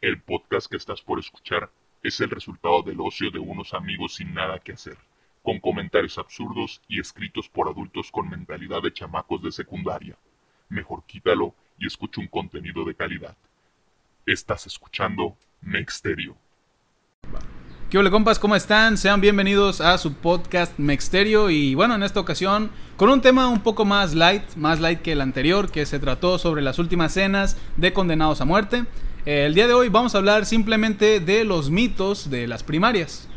El podcast que estás por escuchar es el resultado del ocio de unos amigos sin nada que hacer, con comentarios absurdos y escritos por adultos con mentalidad de chamacos de secundaria. Mejor quítalo y escucha un contenido de calidad. Estás escuchando Mexterio. ¿Qué hola compas? ¿Cómo están? Sean bienvenidos a su podcast Mexterio y bueno, en esta ocasión con un tema un poco más light, más light que el anterior, que se trató sobre las últimas cenas de condenados a muerte. Eh, el día de hoy vamos a hablar simplemente de los mitos de las primarias.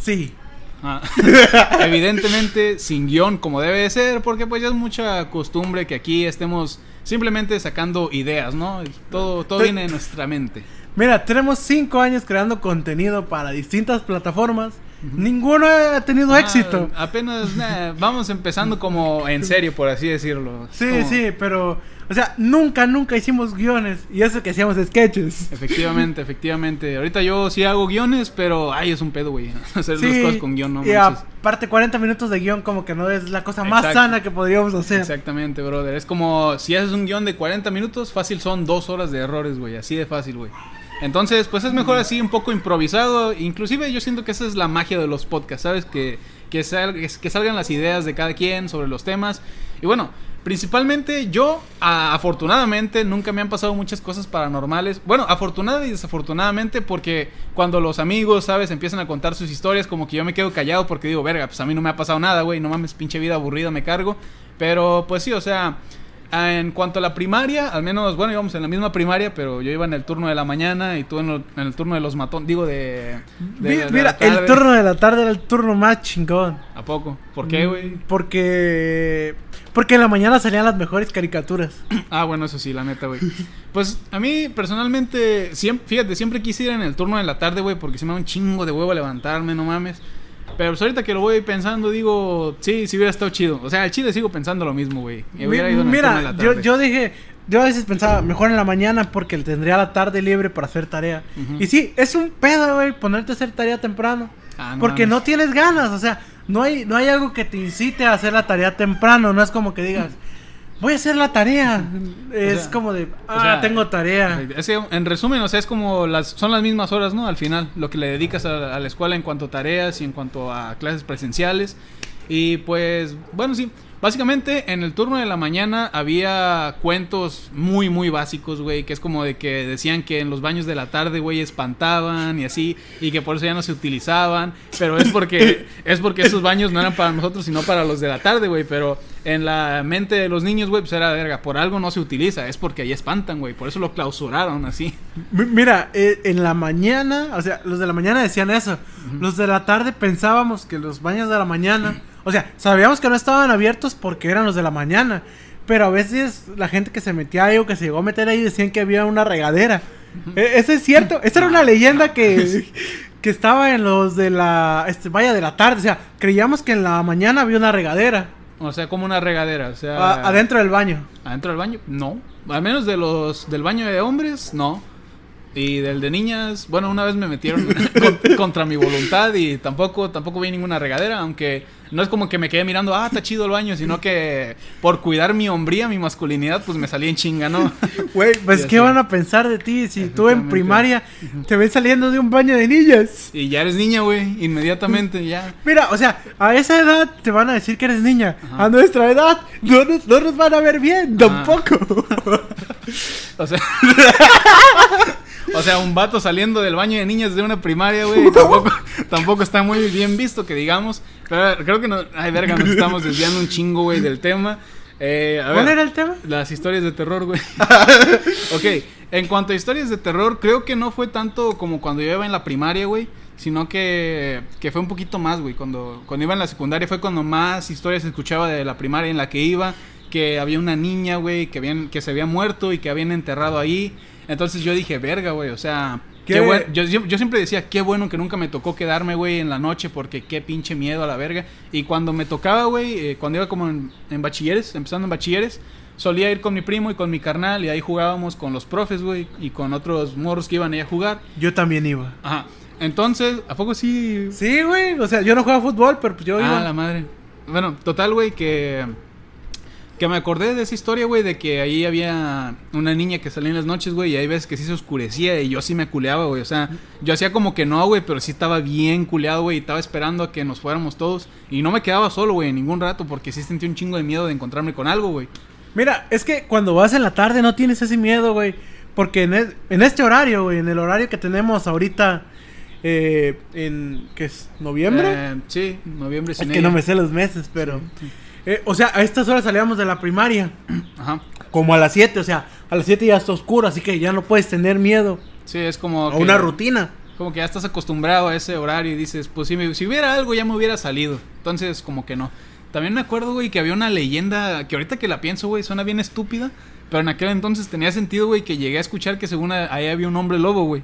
Sí. Ah, evidentemente sin guion como debe de ser, porque pues ya es mucha costumbre que aquí estemos simplemente sacando ideas, ¿no? Todo, todo viene de nuestra mente. Mira, tenemos cinco años creando contenido para distintas plataformas. Ninguno ha tenido Ah, éxito. Apenas nah, vamos empezando como en serio, por así decirlo. Sí, Como- sí, pero, o sea, nunca, nunca hicimos guiones. Y eso que hacíamos sketches. Efectivamente, efectivamente. Ahorita yo sí hago guiones, pero ay, es un pedo, güey. Hacer las Sí, cosas con guion, no y manches. aparte 40 minutos de guion como que no es la cosa más sana que podríamos hacer. Exactamente, brother. Es como si haces un guion de 40 minutos, fácil son dos horas de errores, güey. Así de fácil, güey. Entonces, pues es mejor así, un poco improvisado. Inclusive yo siento que esa es la magia de los podcasts, ¿sabes? Que, que, sal- que salgan las ideas de cada quien sobre los temas. Y bueno, principalmente yo, afortunadamente, nunca me han pasado muchas cosas paranormales. Bueno, afortunada y desafortunadamente, porque cuando los amigos, ¿sabes? Empiezan a contar sus historias, como que yo me quedo callado porque digo, verga, pues a mí no me ha pasado nada, güey. No mames, pinche vida aburrida, me cargo. Pero pues sí, o sea, en cuanto a la primaria, al menos, bueno, íbamos en la misma primaria, pero yo iba en el turno de la mañana y tú en, lo- en el turno de los matones, digo, de... Mira, el turno de la tarde era el turno más chingón. ¿A poco? ¿Por qué, güey? Mm, Porque. Porque en la mañana salían las mejores caricaturas. Ah, bueno, eso sí, la neta, güey. Pues a mí, personalmente, siempre, fíjate, siempre quise ir en el turno de la tarde, güey, porque se me da un chingo de huevo levantarme, no mames. Pero pues ahorita que lo voy pensando, digo, sí, sí hubiera estado chido. O sea, al chile sigo pensando lo mismo, güey. De Mira, yo, yo dije, yo a veces pensaba, mejor en la mañana porque tendría la tarde libre para hacer tarea. Y sí, es un pedo, güey, ponerte a hacer tarea temprano. Ah, no porque mames. no tienes ganas, o sea, no hay, no hay algo que te incite a hacer la tarea temprano, no es como que digas, voy a hacer la tarea. es sea, como de, ah, o sea, tengo tarea. Es que, en resumen, o sea, es como las son las mismas horas, ¿no? Al final, lo que le dedicas a, a la escuela en cuanto a tareas y en cuanto a clases presenciales. Y pues, bueno, sí. Básicamente, en el turno de la mañana había cuentos muy, muy básicos, güey. Que es como de que decían que en los baños de la tarde, güey, espantaban y así. Y que por eso ya no se utilizaban. Pero es porque, es porque esos baños no eran para nosotros, sino para los de la tarde, güey. Pero en la mente de los niños, güey, pues era verga. Por algo no se utiliza. Es porque ahí espantan, güey. Por eso lo clausuraron así. Mi- Mira, eh, en la mañana, o sea, los de la mañana decían eso. Los de la tarde pensábamos que los baños de la mañana, o sea, sabíamos que no estaban abiertos porque eran los de la mañana. Pero a veces la gente que se metía ahí o que se llegó a meter ahí decían que había una regadera. E- Eso es cierto. Esa era una leyenda que, que estaba en los de la este, vaya de la tarde. O sea, creíamos que en la mañana había una regadera O sea, como una regadera. O sea, adentro del baño. ¿Adentro del baño? No. Al menos de los del baño de hombres, no. Y del de niñas, bueno, una vez me metieron con- contra mi voluntad y tampoco tampoco vi ninguna regadera, aunque no es como que me quedé mirando, ah, está chido el baño, sino que por cuidar mi hombría, mi masculinidad, pues me salí en chinga, ¿no? Güey, pues ¿qué van a pensar de ti si tú en primaria te ves saliendo de un baño de niñas? Y ya eres niña, güey, inmediatamente ya. Mira, o sea, a esa edad te van a decir que eres niña. Ajá. A nuestra edad no nos, no nos van a ver bien, Ajá. tampoco. O sea, o sea, un vato saliendo del baño de niñas de una primaria, güey, tampoco, tampoco está muy bien visto, que digamos. Pero creo que no. Ay, verga, nos estamos desviando un chingo, güey, del tema. Eh, a ¿Cuál ver, era el tema? Las historias de terror, güey. ok, en cuanto a historias de terror, creo que no fue tanto como cuando yo iba en la primaria, güey. Sino que, que fue un poquito más, güey. Cuando, cuando iba en la secundaria fue cuando más historias escuchaba de la primaria en la que iba. Que había una niña, güey, que, habían, que se había muerto y que habían enterrado ahí. Entonces yo dije, verga, güey, o sea... ¿Qué? Qué buen- yo, yo siempre decía, qué bueno que nunca me tocó quedarme, güey, en la noche porque qué pinche miedo a la verga. Y cuando me tocaba, güey, eh, cuando iba como en, en bachilleres, empezando en bachilleres, solía ir con mi primo y con mi carnal y ahí jugábamos con los profes, güey, y con otros morros que iban ahí a jugar. Yo también iba. Ajá. Entonces, ¿a poco sí? Sí, güey. O sea, yo no juego fútbol, pero pues yo ah, iba. la madre. Bueno, total, güey, que Que me acordé de esa historia, güey, de que ahí había una niña que salía en las noches, güey, y hay veces que sí se oscurecía y yo sí me culeaba, güey. O sea, yo hacía como que no, güey, pero sí estaba bien culeado, güey, y estaba esperando a que nos fuéramos todos. Y no me quedaba solo, güey, en ningún rato, porque sí sentí un chingo de miedo de encontrarme con algo, güey. Mira, es que cuando vas en la tarde no tienes ese miedo, güey. Porque en, en este horario, güey, en el horario que tenemos ahorita, eh, en, ¿qué es? ¿Noviembre? Eh, sí, noviembre es sin que ella. no me sé los meses, pero... eh, o sea, a estas horas salíamos de la primaria, Ajá. como a las 7, o sea, a las 7 ya está oscuro, así que ya no puedes tener miedo Sí, es como. a que- una rutina. Como que ya estás acostumbrado a ese horario y dices, pues si, me- si hubiera algo ya me hubiera salido. Entonces, como que no. También me acuerdo, güey, que había una leyenda que ahorita que la pienso, güey, suena bien estúpida. Pero en aquel entonces tenía sentido, güey, que llegué a escuchar que según ahí había un hombre lobo, güey.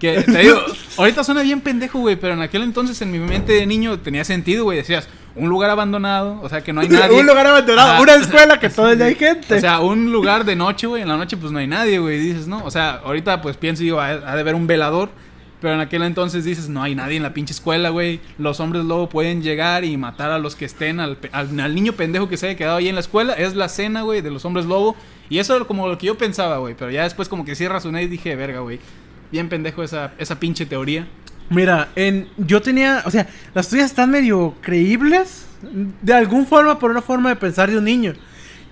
Que te digo, ahorita suena bien pendejo, güey, pero en aquel entonces en mi mente de niño tenía sentido, güey. Decías, un lugar abandonado, o sea, que no hay nadie. un lugar abandonado, Ajá. una escuela que todo el día hay gente. O sea, un lugar de noche, güey. En la noche, pues no hay nadie, güey. Dices, ¿no? O sea, ahorita, pues pienso, digo, ha, ha de haber un velador. Pero en aquel entonces dices, no hay nadie en la pinche escuela, güey. Los hombres lobo pueden llegar y matar a los que estén, al, al, al niño pendejo que se haya quedado ahí en la escuela. Es la cena, güey, de los hombres lobo. Y eso era como lo que yo pensaba, güey. Pero ya después, como que sí razoné y dije, verga, güey. Bien pendejo esa, esa pinche teoría. Mira, en, yo tenía, o sea, las tuyas están medio creíbles, de alguna forma, por una forma de pensar de un niño.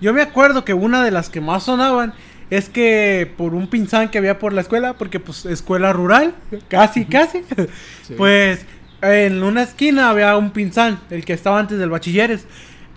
Yo me acuerdo que una de las que más sonaban es que por un pinzán que había por la escuela, porque pues escuela rural, casi, casi, Sí. pues en una esquina había un pinzán, el que estaba antes del bachilleres,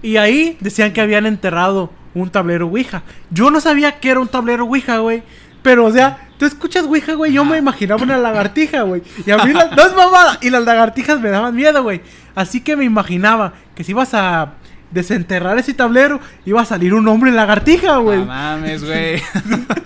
y ahí decían que habían enterrado un tablero Ouija. Yo no sabía que era un tablero Ouija, güey. Pero, o sea, tú escuchas Ouija, güey. Yo me imaginaba una lagartija, güey. Y a mí, la- no es mamada. Y las lagartijas me daban miedo, güey. Así que me imaginaba que si ibas a desenterrar ese tablero, iba a salir un hombre lagartija, güey. No mames, güey.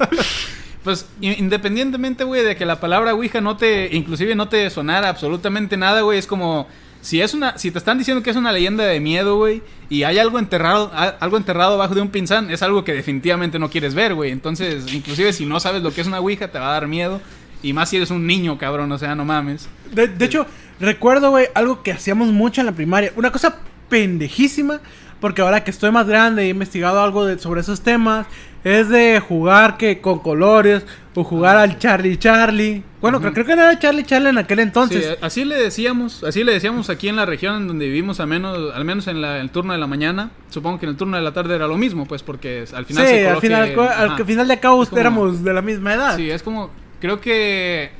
pues in- independientemente, güey, de que la palabra Ouija no te, inclusive no te sonara absolutamente nada, güey, es como si es una, si te están diciendo que es una leyenda de miedo, güey, y hay algo enterrado, algo enterrado abajo de un pinzán, es algo que definitivamente no quieres ver, güey. Entonces, inclusive si no sabes lo que es una Ouija, te va a dar miedo. Y más si eres un niño, cabrón, o sea, no mames. De, de hecho, recuerdo, güey, algo que hacíamos mucho en la primaria. Una cosa pendejísima, porque ahora que estoy más grande y he investigado algo de- sobre esos temas, es de jugar que con colores o jugar al Charlie Charlie. Bueno, Ujú. creo que no era Charlie Charlie en aquel entonces. Sí, así le decíamos, así le decíamos aquí en la región en donde vivimos, al menos, al menos en la- el turno de la mañana. Supongo que en el turno de la tarde era lo mismo, pues, porque al final Sí, se al final, al final de cabo como- éramos de la misma edad. Sí, es como, creo que,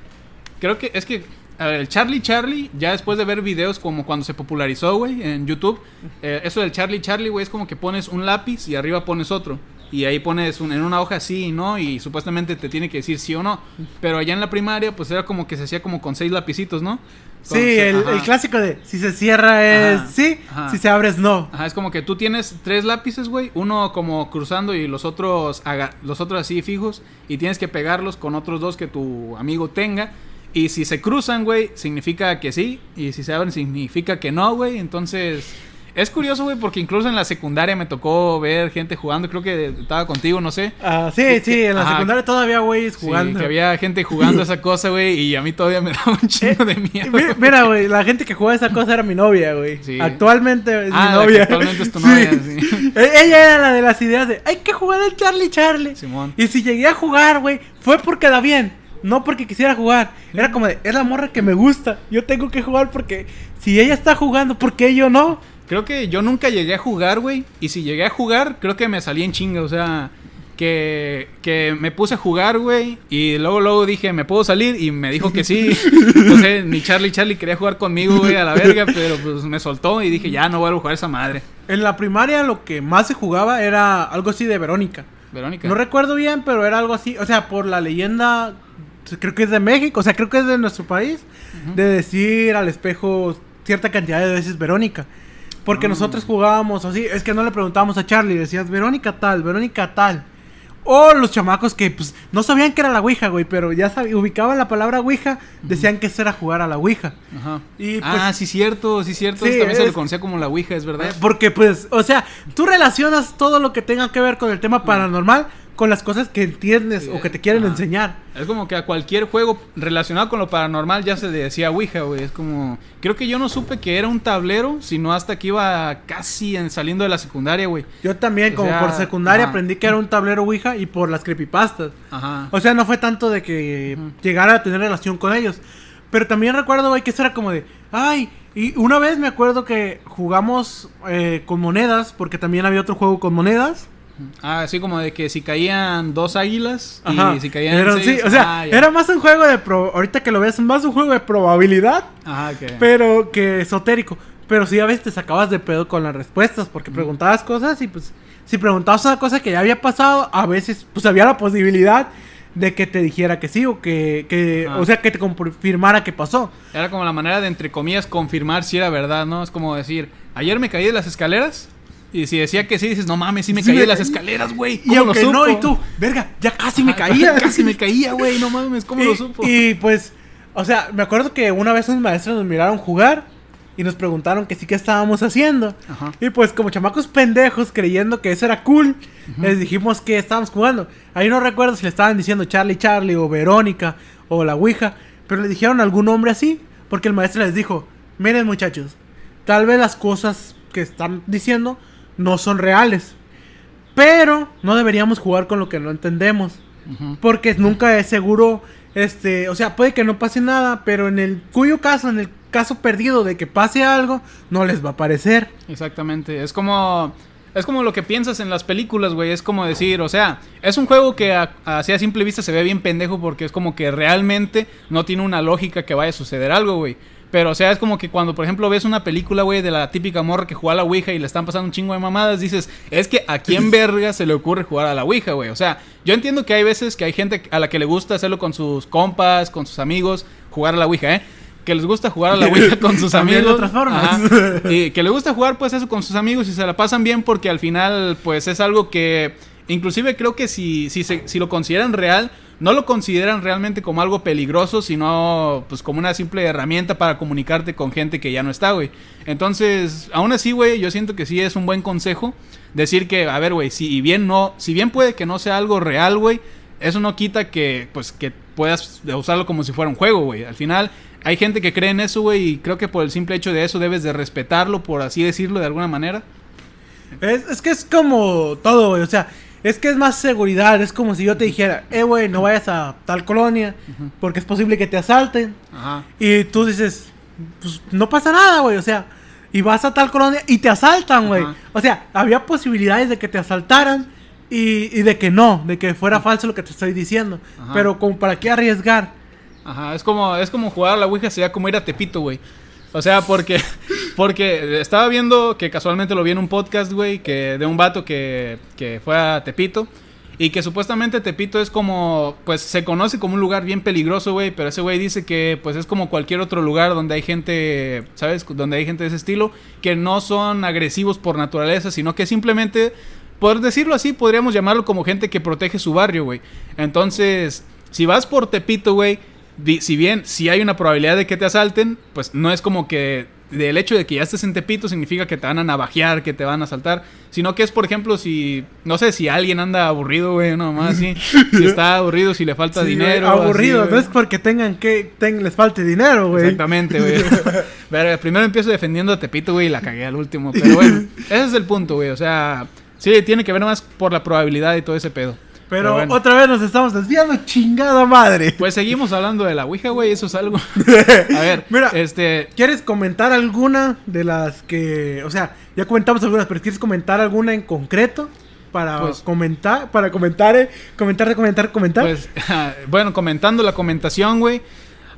creo que, es que, a ver, el Charlie Charlie, ya después de ver videos como cuando se popularizó, güey, en YouTube, eh, eso del Charlie Charlie, güey, es como que pones un lápiz y arriba pones otro. Y ahí pones un- en una hoja sí y no, y supuestamente te tiene que decir sí o no. Pero allá en la primaria, pues era como que se hacía como con seis lapicitos, ¿no? Sí, el, el clásico de si se cierra es Ajá, sí, ajá. si se abre es no. Ajá, es como que tú tienes tres lápices, güey, uno como cruzando y los otros aga- los otros así fijos y tienes que pegarlos con otros dos que tu amigo tenga y si se cruzan, güey, significa que sí y si se abren significa que no, güey. Entonces, es curioso, güey, porque incluso en la secundaria me tocó ver gente jugando, creo que estaba contigo, no sé. Ah, sí, sí, en la Ajá. secundaria todavía güeyes Sí, jugando. que había gente jugando esa cosa, güey, y a mí todavía me daba un chingo de miedo. Mi- Mira, güey, la gente que juega esa cosa era mi novia, güey. Sí. Actualmente es Ah, mi que novia. actualmente es tu novia, sí. E- Ella era la de las ideas de, hay que jugar al Charlie Charlie. Simón. Y si llegué a jugar, güey, fue porque da bien. No porque quisiera jugar. Era como de, es la morra que me gusta. Yo tengo que jugar porque si ella está jugando, ¿por qué yo no? Creo que yo nunca llegué a jugar, güey. Y si llegué a jugar, creo que me salí en chinga. O sea, que, que me puse a jugar, güey. Y luego, luego dije, ¿me puedo salir? Y me dijo que sí. Entonces, ni Charlie Charlie quería jugar conmigo, güey, a la verga. Pero pues me soltó y dije, ya no voy a jugar esa madre. En la primaria lo que más se jugaba era algo así de Verónica. Verónica. No recuerdo bien, pero era algo así. O sea, por la leyenda, creo que es de México, o sea, creo que es de nuestro país, de decir al espejo cierta cantidad de veces Verónica. Porque Mm. nosotros jugábamos así, es que no le preguntábamos a Charlie, decías Verónica tal, Verónica tal. O los chamacos que pues no sabían que era la Ouija, güey, pero ya sabían, ubicaban la palabra Ouija, decían que eso era jugar a la Ouija. Ajá. Y, pues, ah, sí, cierto, sí, cierto. sí, también se le es- conocía como la Ouija, es verdad. Porque pues, o sea, tú relacionas todo lo que tenga que ver con el tema paranormal con las cosas que entiendes Sí, o que te quieren ajá. enseñar. Es como que a cualquier juego relacionado con lo paranormal ya se le decía Ouija, güey. Es como. Creo que yo no supe que era un tablero, sino hasta que iba casi en- saliendo de la secundaria, güey. Yo también, O como sea, por secundaria, ajá. aprendí que era un tablero Ouija y por las creepypastas. Ajá. O sea, no fue tanto de que Ujú. llegara a tener relación con ellos. Pero también recuerdo, güey, que eso era como de, ay, y una vez me acuerdo que jugamos eh, con monedas, porque también había otro juego con monedas. Ah, así como de que si caían dos águilas Ajá. y si caían Pero seis- sí, o sea, ah, era más un juego de pro... Ahorita que lo ves, más un juego de probabilidad, Ajá, pero que esotérico. Pero sí, a veces te sacabas de pedo con las respuestas, porque preguntabas cosas y pues, si preguntabas una cosa que ya había pasado, a veces pues había la posibilidad de que te dijera que sí o que, que o sea, que te confirmara que pasó. Era como la manera de, entre comillas, confirmar si era verdad, ¿no? Es como decir, ayer me caí de las escaleras. Y si decía que sí, dices, no mames, sí me Sí caí me de las caí. escaleras, güey. Y ¿Cómo lo aunque supo? no, y tú, verga, ya casi me caía. Casi me caía, güey. No mames, ¿cómo y, lo supo? y, pues, o sea, me acuerdo que una vez unos maestros nos miraron jugar y nos preguntaron que sí que estábamos haciendo. Ajá. Y pues como chamacos pendejos creyendo que eso era cool, les dijimos que estábamos jugando. Ahí no recuerdo si le estaban diciendo Charlie Charlie o Verónica o la Ouija, pero le dijeron algún nombre así, porque el maestro les dijo, miren muchachos, tal vez las cosas que están diciendo no son reales, pero no deberíamos jugar con lo que no entendemos. Porque nunca es seguro, este, o sea, puede que no pase nada, pero en el cuyo caso, en el caso perdido de que pase algo, no les va a parecer. Exactamente. Es como. Es como lo que piensas en las películas, güey. Es como decir, o sea, es un juego que a, así a simple vista se ve bien pendejo porque es como que realmente no tiene una lógica que vaya a suceder algo, güey. Pero, o sea, es como que cuando, por ejemplo, ves una película, güey, de la típica morra que juega a la Ouija y le están pasando un chingo de mamadas, dices, es que a quién verga se le ocurre jugar a la Ouija, güey. O sea, yo entiendo que hay veces que hay gente a la que le gusta hacerlo con sus compas, con sus amigos, jugar a la Ouija, ¿eh? Que les gusta jugar a la Ouija con sus de amigos. otras formas. Ajá. Y que le gusta jugar pues eso con sus amigos y se la pasan bien porque al final pues es algo que inclusive creo que si, si, se- si lo consideran real, no lo consideran realmente como algo peligroso, sino pues como una simple herramienta para comunicarte con gente que ya no está, güey. Entonces, aún así, güey, yo siento que sí es un buen consejo decir que, a ver, güey, si bien no, si bien puede que no sea algo real, güey, eso no quita que, pues, que puedas usarlo como si fuera un juego, güey. Al final, hay gente que cree en eso, güey, y creo que por el simple hecho de eso debes de respetarlo, por así decirlo de alguna manera. Es, es que es como todo, güey. O sea, es que es más seguridad. Es como si yo te dijera, eh, güey, no vayas a tal colonia porque es posible que te asalten. Ajá. Y tú dices, pues no pasa nada, güey. O sea, y vas a tal colonia y te asaltan, güey. O sea, había posibilidades de que te asaltaran y, y de que no, de que fuera falso lo que te estoy diciendo. Ajá. Pero como para qué arriesgar. Ajá, es como, es como jugar a la Ouija, sería como ir a Tepito, güey. O sea, porque, porque estaba viendo que casualmente lo vi en un podcast, güey, que de un vato que, que fue a Tepito. Y que supuestamente Tepito es como, pues se conoce como un lugar bien peligroso, güey. Pero ese güey dice que pues es como cualquier otro lugar donde hay gente, ¿sabes? Donde hay gente de ese estilo. Que no son agresivos por naturaleza, sino que simplemente, por decirlo así, podríamos llamarlo como gente que protege su barrio, güey. Entonces, si vas por Tepito, güey, si bien si hay una probabilidad de que te asalten, pues no es como que del hecho de que ya estés en Tepito significa que te van a navajear, que te van a asaltar, sino que es, por ejemplo, si, no sé, si alguien anda aburrido, güey, nomás así, si está aburrido, si le falta Sí, dinero. güey, aburrido, así, no es porque tengan que ten- les falte dinero, güey. Exactamente, güey. Verga, primero empiezo defendiendo a Tepito, güey, y la cagué al último. Pero bueno, ese es el punto, güey. O sea, sí, tiene que ver más por la probabilidad y todo ese pedo. Pero bueno. otra vez nos estamos desviando, chingada madre. Pues seguimos hablando de la Ouija, güey, eso es algo. A ver, Mira. este. ¿Quieres comentar alguna de las que, o sea, ya comentamos algunas, pero quieres comentar alguna en concreto para Pues- comentar, para comentar, eh, comentar, comentar, comentar? Pues, bueno, comentando la comentación, güey.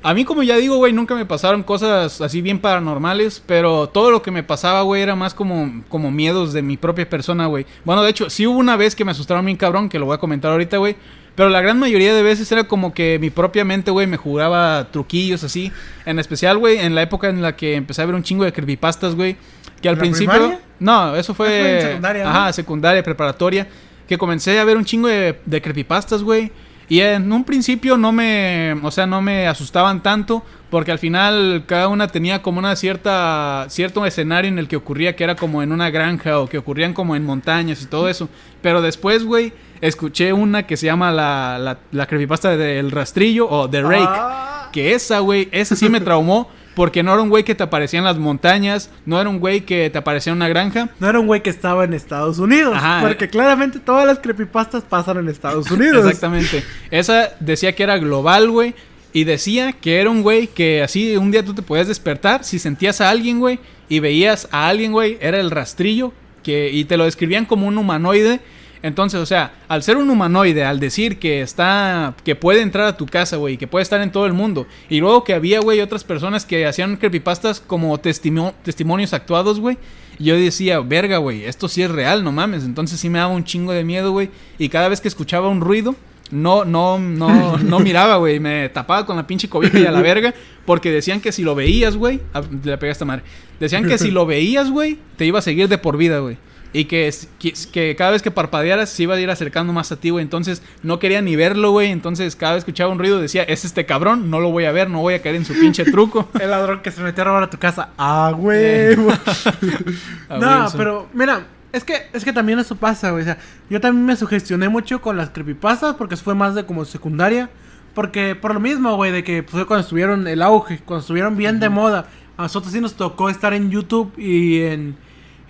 A mí, como ya digo, güey, nunca me pasaron cosas así bien paranormales, pero todo lo que me pasaba, güey, era más como, como miedos de mi propia persona, güey. Bueno, de hecho, sí hubo una vez que me asustaron bien cabrón, que lo voy a comentar ahorita, güey. Pero la gran mayoría de veces era como que mi propia mente, güey, me jugaba truquillos así. En especial, güey, en la época en la que empecé a ver un chingo de creepypastas, güey. Que al ¿En la principio... primaria? No, eso fue... Ah, fue en secundaria, ¿no? Ajá, secundaria, preparatoria. Que comencé a ver un chingo de, de creepypastas, güey. Y en un principio no me, o sea, no me asustaban tanto, porque al final cada una tenía como una cierta, cierto escenario en el que ocurría que era como en una granja o que ocurrían como en montañas y todo eso. Pero después, güey, escuché una que se llama la, la, la creepypasta del rastrillo o The Rake. Ah. Que esa, güey, esa sí me traumó. Porque no era un güey que te aparecía en las montañas, no era un güey que te aparecía en una granja. No era un güey que estaba en Estados Unidos. Ajá. Porque claramente todas las creepypastas pasan en Estados Unidos. Exactamente. Esa decía que era global, güey. Y decía que era un güey que así un día tú te podías despertar. Si sentías a alguien, güey, y veías a alguien, güey, era el rastrillo. Que, y te lo describían como un humanoide. Entonces, o sea, al ser un humanoide, al decir que está, que puede entrar a tu casa, güey, que puede estar en todo el mundo, y luego que había, güey, otras personas que hacían creepypastas como testimo- testimonios actuados, güey, yo decía, verga, güey, esto sí es real, no mames, entonces sí me daba un chingo de miedo, güey, y cada vez que escuchaba un ruido, no, no, no, no miraba, güey, me tapaba con la pinche cobija y a la verga, porque decían que si lo veías, güey, ah, le pegué a esta madre, decían que si lo veías, güey, te iba a seguir de por vida, güey. Y que, es- que, que cada vez que parpadearas se iba a ir acercando más a ti, güey. Entonces no quería ni verlo, güey. Entonces cada vez que escuchaba un ruido decía, es este cabrón, no lo voy a ver, no voy a caer en su pinche truco. El ladrón que se metió a robar a tu casa. ¡Ah, huevo! A no, Wilson. pero mira, es que, es que también eso pasa, güey. O sea, yo también me sugestioné mucho con las creepypastas porque fue más de como secundaria. Porque por lo mismo, güey, de que fue cuando estuvieron el auge, cuando estuvieron bien de moda. A nosotros sí nos tocó estar en YouTube y en,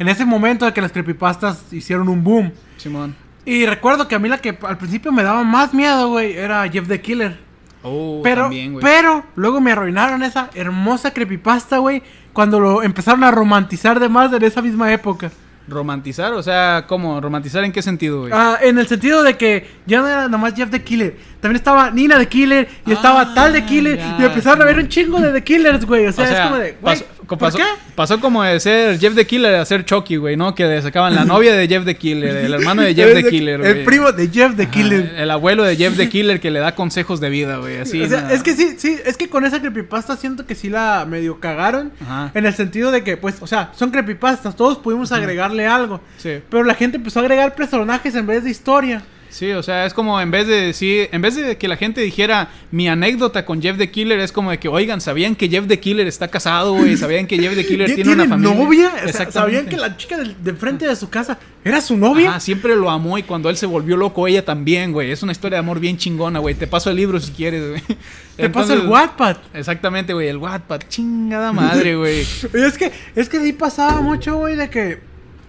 en ese momento de que las creepypastas hicieron un boom. Simón. Y recuerdo que a mí la que al principio me daba más miedo, güey, era Jeff the Killer. Oh, Pero, también, güey. pero, luego me arruinaron esa hermosa creepypasta, güey, cuando lo empezaron a romantizar de más en esa misma época. Romantizar, o sea, ¿cómo? ¿Romantizar en qué sentido, güey? Ah, en el sentido de que ya no era nomás Jeff the Killer, también estaba Nina the Killer y estaba Ah, tal the Killer ya, y empezaron a ver un chingo de The Killers, güey. O sea, es como de, güey, ¿por pasó- qué? pasó como de ser Jeff the Killer a ser Chucky, güey, ¿no? Que le sacaban la novia de Jeff the Killer, el hermano de Jeff the Killer, güey. El primo de Jeff the Ajá, Killer. El abuelo de Jeff the Killer que le da consejos de vida, güey. Así. o sea, nada. es que sí, sí, es que con esa creepypasta siento que sí la medio cagaron. Ajá. En el sentido de que, pues, o sea, son creepypastas, todos pudimos agregarle algo. Sí. Pero la gente empezó a agregar personajes en vez de historia. Sí, o sea, es como en vez de decir, en vez de que la gente dijera mi anécdota con Jeff the Killer, es como de que, oigan, ¿sabían que Jeff the Killer está casado, güey? ¿Sabían que Jeff the Killer ¿Ya tiene, una familia? novia? ¿Sabían que la chica del- de enfrente de su casa era su novia? Ajá, siempre lo amó y cuando él se volvió loco, ella también, güey. Es una historia de amor bien chingona, güey. Te paso el libro si quieres, güey. Te paso el Wattpad. Exactamente, güey, el Wattpad. Chingada madre, güey. Es que, es que sí pasaba mucho, güey, de que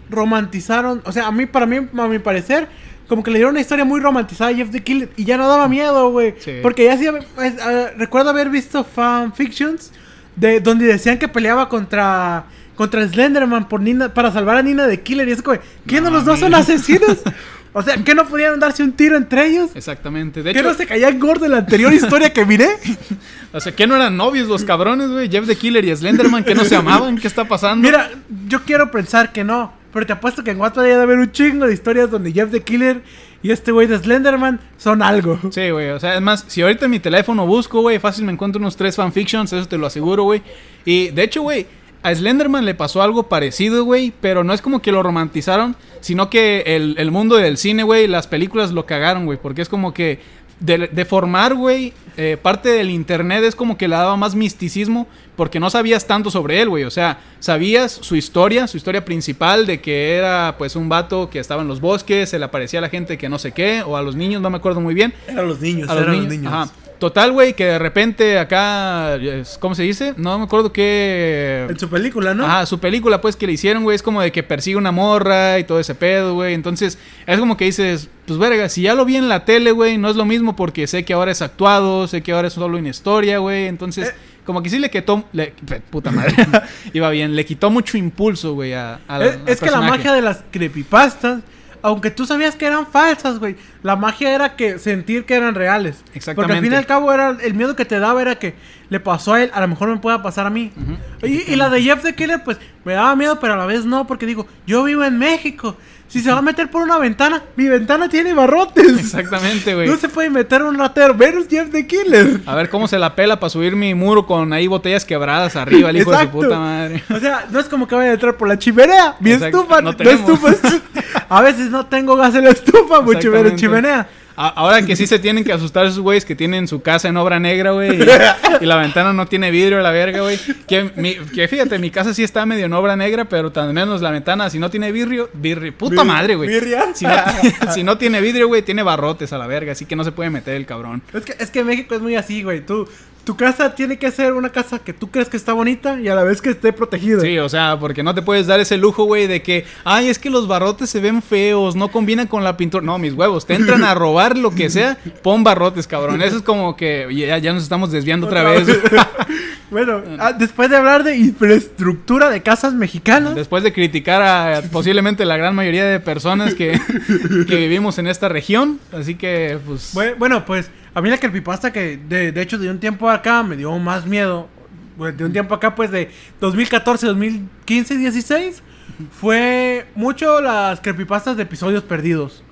romantizaron. O sea, a mí, para mí, a mi parecer, como que le dieron una historia muy romantizada a Jeff the Killer y ya no daba miedo, güey. Sí. Porque ya sí, eh, eh, recuerdo haber visto fanfictions de donde decían que peleaba contra contra Slenderman por Nina, para salvar a Nina de Killer. Y es como, ¿qué no, los dos son asesinos? O sea, ¿qué no podían darse un tiro entre ellos? Exactamente. De ¿Qué hecho, no se caían gordo en la anterior historia que miré? o sea, ¿qué no eran novios los cabrones, güey? Jeff the Killer y Slenderman, que no se amaban. ¿Qué está pasando? Mira, yo quiero pensar que no, pero te apuesto que en Wattpad debe haber un chingo de historias donde Jeff the Killer y este güey de Slenderman son algo. Sí, güey. O sea, es más, si ahorita en mi teléfono busco, güey, fácil me encuentro unos tres fanfictions, eso te lo aseguro, güey. Y de hecho, güey, a Slenderman le pasó algo parecido, güey, pero no es como que lo romantizaron, sino que el, el mundo del cine, güey, las películas lo cagaron, güey, porque es como que de, de formar, güey, eh, parte del internet es como que le daba más misticismo porque no sabías tanto sobre él, güey. O sea, sabías su historia, su historia principal de que era pues un vato que estaba en los bosques, se le aparecía a la gente que no sé qué, o a los niños, no me acuerdo muy bien. Eran los niños, A los eran niños. los niños. Ajá. Total, güey, que de repente acá, ¿cómo se dice? No me acuerdo qué... En su película, ¿no? Ajá, su película, pues, que le hicieron, güey, es como de que persigue una morra y todo ese pedo, güey. Entonces, es como que dices, pues, verga, si ya lo vi en la tele, güey, no es lo mismo porque sé que ahora es actuado, sé que ahora es solo en historia, güey. Entonces, Eh. como que sí le quitó, le, puta madre, iba bien, le quitó mucho impulso, güey, a, a la- es al es que la magia de las creepypastas, aunque tú sabías que eran falsas, güey, la magia era que sentir que eran reales. Porque al Exactamente. fin y al cabo era el miedo que te daba era que le pasó a él, a lo mejor me pueda pasar a mí. y, y la de Jeff the Killer, pues me daba miedo, pero a la vez no, porque digo, yo vivo en México. Si se va a meter por una ventana, mi ventana tiene barrotes. Exactamente, güey. No se puede meter un ratero, menos Jeff the Killer. A ver cómo se la pela para subir mi muro con ahí botellas quebradas arriba, el hijo de su Exacto. puta madre. O sea, no es como que vaya a entrar por la chimenea. Mi Exacto. estufa, No no. A veces no tengo gas en la estufa, chimenea. Ahora que sí se tienen que asustar esos güeyes que tienen su casa en obra negra, güey. Y, y la ventana no tiene vidrio, la verga, güey. Que, mi- que fíjate, mi casa sí está medio en obra negra, pero también menos la ventana, si no tiene vidrio, vidrio. Puta madre, güey. Si no, si no tiene vidrio, güey, tiene barrotes a la verga, así que no se puede meter el cabrón. Es que, es que México es muy así, güey. Tú, tu casa tiene que ser una casa que tú crees que está bonita y a la vez que esté protegida. Sí, o sea, porque no te puedes dar ese lujo, güey, de que, ay, es que los barrotes se ven feos, no combinan con la pintura. No, mis huevos, te entran a robar lo que sea, pon barrotes, cabrón. Eso es como que ya, ya nos estamos desviando otra, vez. bueno, ah, después de hablar de infraestructura de casas mexicanas, Después de criticar a posiblemente la gran mayoría de personas que, que vivimos en esta región. Así que, pues. bue- bueno, pues a mí la creepypasta que de, de hecho de un tiempo acá me dio más miedo. De un tiempo acá, pues de 2014, 2015, 16, fue mucho las creepypastas de episodios perdidos.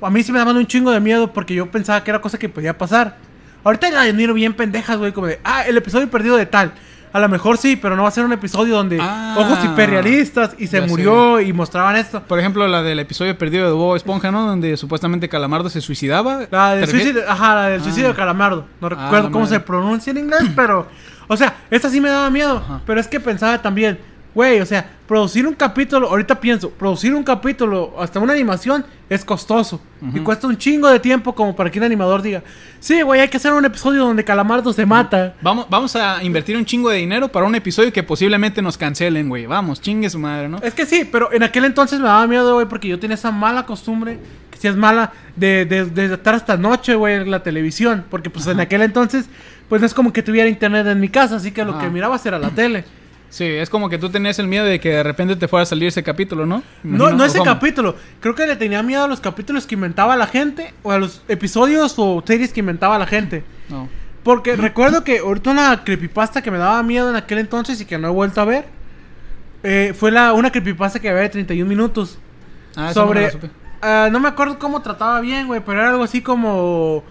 A mí sí me daban un chingo de miedo porque yo pensaba que era cosa que podía pasar. Ahorita la miro bien pendejas, güey, como de, ah, el episodio perdido de tal. A lo mejor sí, pero no va a ser un episodio donde Ah. ojos hiperrealistas y se murió y mostraban esto. Por ejemplo, la del episodio perdido de Bob Esponja, ¿no? Donde supuestamente Calamardo se suicidaba. La del suicidio, ajá, la del Ah. suicidio de Calamardo. No Ah, recuerdo cómo madre. se pronuncia en inglés, pero. O sea, esta sí me daba miedo. Ajá. Pero es que pensaba también, güey, o sea, producir un capítulo, ahorita pienso, producir un capítulo, hasta una animación, es costoso. Y cuesta un chingo de tiempo como para que un animador diga, sí, güey, hay que hacer un episodio donde Calamardo se mata. Vamos, vamos a invertir un chingo de dinero para un episodio que posiblemente nos cancelen, güey. Vamos, chingue su madre, ¿no? Es que sí, pero en aquel entonces me daba miedo, güey, porque yo tenía esa mala costumbre, que si es mala, de, de, de estar hasta noche, güey, en la televisión. Porque pues en aquel entonces, pues no es como que tuviera internet en mi casa, así que lo Ajá. que mirabas era la tele. Sí, es como que tú tenías el miedo de que de repente te fuera a salir ese capítulo, ¿no? No, no ¿o ese cómo? capítulo. Creo que le tenía miedo a los capítulos que inventaba la gente, o a los episodios o series que inventaba la gente. No. Porque recuerdo que ahorita una creepypasta que me daba miedo en aquel entonces y que no he vuelto a ver, eh, fue la, una creepypasta que había de 31 minutos. Ah, esa no me sobre. ah, no me acuerdo cómo trataba bien, güey, pero era algo así como.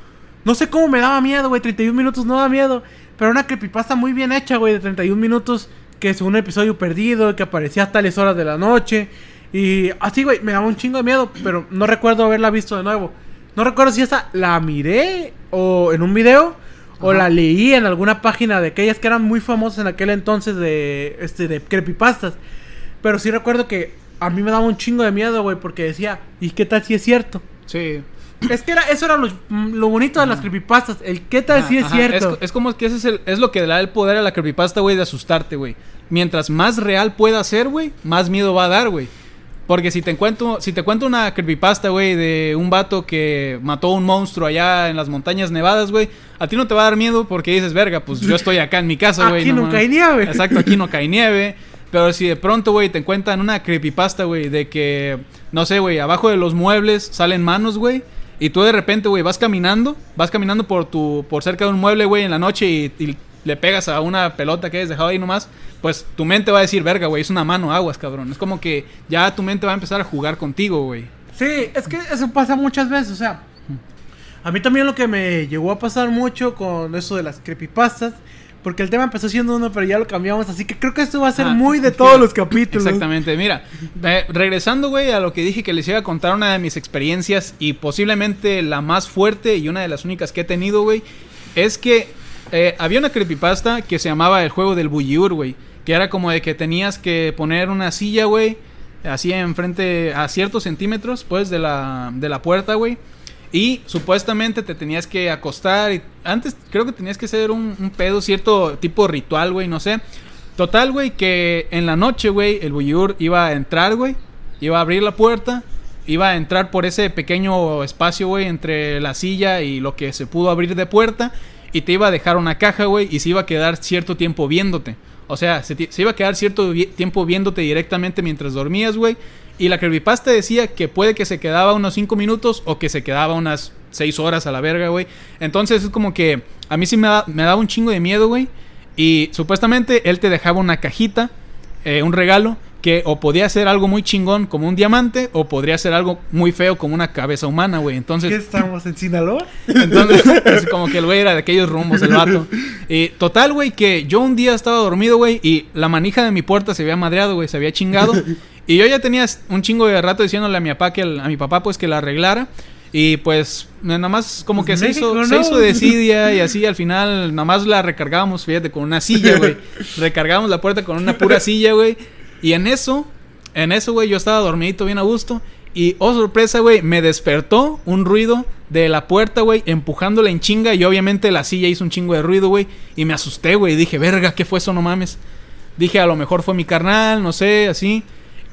No sé cómo me daba miedo, güey. 31 minutos no da miedo. Pero una creepypasta muy bien hecha, güey, de 31 minutos. Que es un episodio perdido, que aparecía a tales horas de la noche. Y así, güey, me daba un chingo de miedo. Pero no recuerdo haberla visto de nuevo. No recuerdo si esa la miré o en un video. O Ajá. la leí en alguna página de aquellas que eran muy famosas en aquel entonces de, este, de creepypastas. Pero sí recuerdo que a mí me daba un chingo de miedo, güey, porque decía, ¿y qué tal si es cierto? Sí. Es que era, eso era lo, lo bonito de las creepypastas, el qué tal si es ajá. cierto. Es, es como que ese es, el- es lo que le da el poder a la creepypasta, güey, de asustarte, güey. Mientras más real pueda ser, güey, más miedo va a dar, güey. Porque si te cuento, si te cuento una creepypasta, güey, de un vato que mató a un monstruo allá en las montañas nevadas, güey, a ti no te va a dar miedo porque dices, verga, pues yo estoy acá en mi casa, güey. Aquí no mames". hay nieve. Exacto, aquí no cae nieve. Pero si de pronto, güey, te cuentan una creepypasta, güey, de que, no sé, güey, abajo de los muebles salen manos, güey. Y tú de repente, güey, vas caminando, vas caminando por tu, por cerca de un mueble, güey, en la noche y, le pegas a una pelota que hayas dejado ahí nomás, pues tu mente va a decir, verga, güey, es una mano, aguas, cabrón. Es como que ya tu mente va a empezar a jugar contigo, güey. Sí, es que eso pasa muchas veces, o sea. A mí también lo que me llegó a pasar mucho con eso de las creepypastas, porque el tema empezó siendo uno, pero ya lo cambiamos, así que creo que esto va a ser Ah, muy de todos los capítulos. Exactamente, mira, eh, regresando, güey, a lo que dije que les iba a contar una de mis experiencias y posiblemente la más fuerte y una de las únicas que he tenido, güey, es que eh, había una creepypasta que se llamaba el juego del bulliur, güey, que era como de que tenías que poner una silla, güey, así enfrente a ciertos centímetros, pues, de la, de la puerta, güey. Y supuestamente te tenías que acostar. Y antes creo que tenías que hacer un, pedo, cierto tipo ritual, güey, no sé. Total, güey, que en la noche, güey, el Buyur iba a entrar, güey. Iba a abrir la puerta. Iba a entrar por ese pequeño espacio, güey, entre la silla y lo que se pudo abrir de puerta. Y te iba a dejar una caja, güey, y se iba a quedar cierto tiempo viéndote. O sea, se, iba a quedar cierto tiempo viéndote directamente mientras dormías, güey. Y la creepypasta decía que puede que se quedaba unos 5 minutos o que se quedaba unas 6 horas a la verga, güey. Entonces es como que a mí sí me, da- me daba un chingo de miedo, güey. Y supuestamente él te dejaba una cajita, eh, un regalo, que o podía ser algo muy chingón como un diamante o podría ser algo muy feo como una cabeza humana, güey. Entonces... ¿Qué estamos en Sinaloa? Entonces, es como que el güey era de aquellos rumbos, el vato. Y total, güey, que yo un día estaba dormido, güey, y la manija de mi puerta se había madreado, güey, se había chingado. Y yo ya tenía un chingo de rato diciéndole a mi papá que el- a mi papá, pues, que la arreglara. Y pues nada más como que Pues se hizo, México, se ¿no? hizo y así al final nada más la recargábamos, fíjate, con una silla, güey. Recargábamos la puerta con una pura silla, güey. Y en eso, en eso, güey, yo estaba dormidito bien a gusto. Y, oh sorpresa, güey, me despertó un ruido de la puerta, güey, empujándola en chinga. Y obviamente la silla hizo un chingo de ruido, güey. Y me asusté, güey. Dije, verga, ¿qué fue eso? No mames. Dije, a lo mejor fue mi carnal, no sé, así.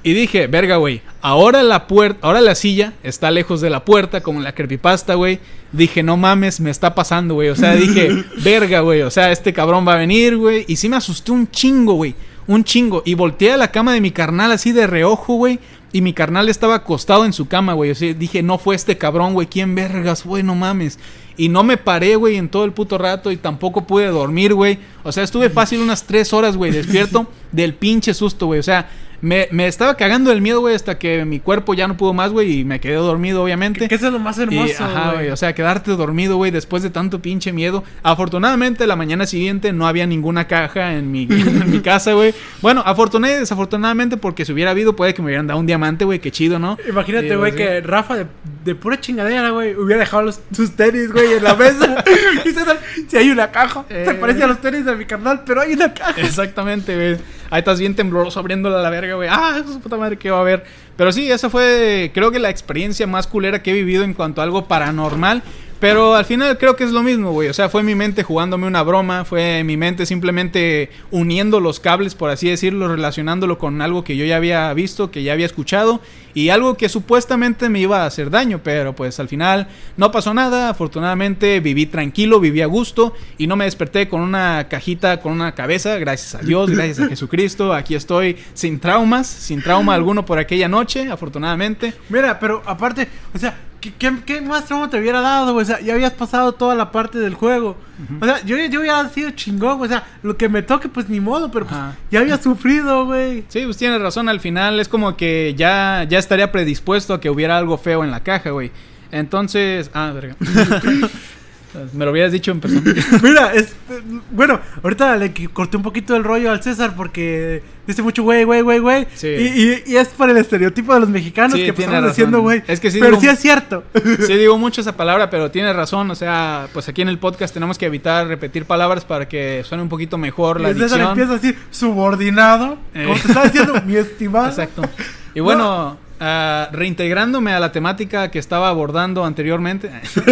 Y dije, verga, güey, ahora la puerta, ahora la silla está lejos de la puerta, como en la creepypasta, güey. Dije, no mames, me está pasando, güey. O sea, dije, verga, güey, o sea, este cabrón va a venir, güey. Y sí me asusté un chingo, güey. Un chingo. Y volteé a la cama de mi carnal así de reojo, güey. Y mi carnal estaba acostado en su cama, güey. O sea, dije, no fue este cabrón, güey. ¿Quién vergas, güey? No mames. Y no me paré, güey, en todo el puto rato. Y tampoco pude dormir, güey. O sea, estuve fácil unas tres horas, güey, despierto del pinche susto, güey. O sea, me, me estaba cagando el miedo, güey, hasta que mi cuerpo ya no pudo más, güey. Y me quedé dormido, obviamente. Que eso es lo más Y, hermoso, ajá, güey. o sea, quedarte dormido, güey, después de tanto pinche miedo. Afortunadamente, la mañana siguiente no había ninguna caja en mi, en mi casa, güey. Bueno, afortunadamente, desafortunadamente, porque si hubiera habido, puede que me hubieran dado un diamante, güey, qué chido, ¿no? Imagínate, güey, sí. que Rafa de, de pura chingadera, güey, hubiera dejado los, sus tenis, güey, en la mesa. y se si hay una caja, se Eh. parece a los tenis de mi carnal, pero hay una caja. Exactamente, güey. Ahí estás bien tembloroso abriéndola a la verga, Ah, su puta madre, ¿qué va a haber? Pero sí, esa fue, creo que la experiencia más culera que he vivido en cuanto a algo paranormal. Pero al final creo que es lo mismo, güey. O sea, fue mi mente jugándome una broma. Fue mi mente simplemente uniendo los cables, por así decirlo, relacionándolo con algo que yo ya había visto, que ya había escuchado. Y algo que supuestamente me iba a hacer daño. Pero pues al final no pasó nada. Afortunadamente viví tranquilo, viví a gusto. Y no me desperté con una cajita, con una cabeza. Gracias a Dios, gracias a Jesucristo. Aquí estoy sin traumas, sin trauma alguno por aquella noche, afortunadamente. Mira, pero aparte, o sea, ¿qué, qué, qué más trauma te hubiera dado, güey? O sea, ya habías pasado toda la parte del juego. O sea, yo, yo hubiera sido chingón, güey. O sea, lo que me toque, pues ni modo, pero pues, ya había sufrido, güey. Sí, pues tienes razón, al final es como que ya, ya estaría predispuesto a que hubiera algo feo en la caja, güey. Entonces, ah, verga. Me lo hubieras dicho en persona. Mira, este, bueno, ahorita le corté un poquito el rollo al César porque dice mucho güey, güey, güey, güey. Sí. Y, y- y es por el estereotipo de los mexicanos Sí, que tiene pasan razón. diciendo güey. Es que sí Pero digo- sí es cierto. Sí digo mucho esa palabra, pero tienes razón, o sea, pues aquí en el podcast tenemos que evitar repetir palabras para que suene un poquito mejor la Y César dicción. empieza a decir subordinado. Eh. Como te estaba diciendo, mi estimado. Exacto. Y bueno, ah, reintegrándome a la temática que estaba abordando anteriormente,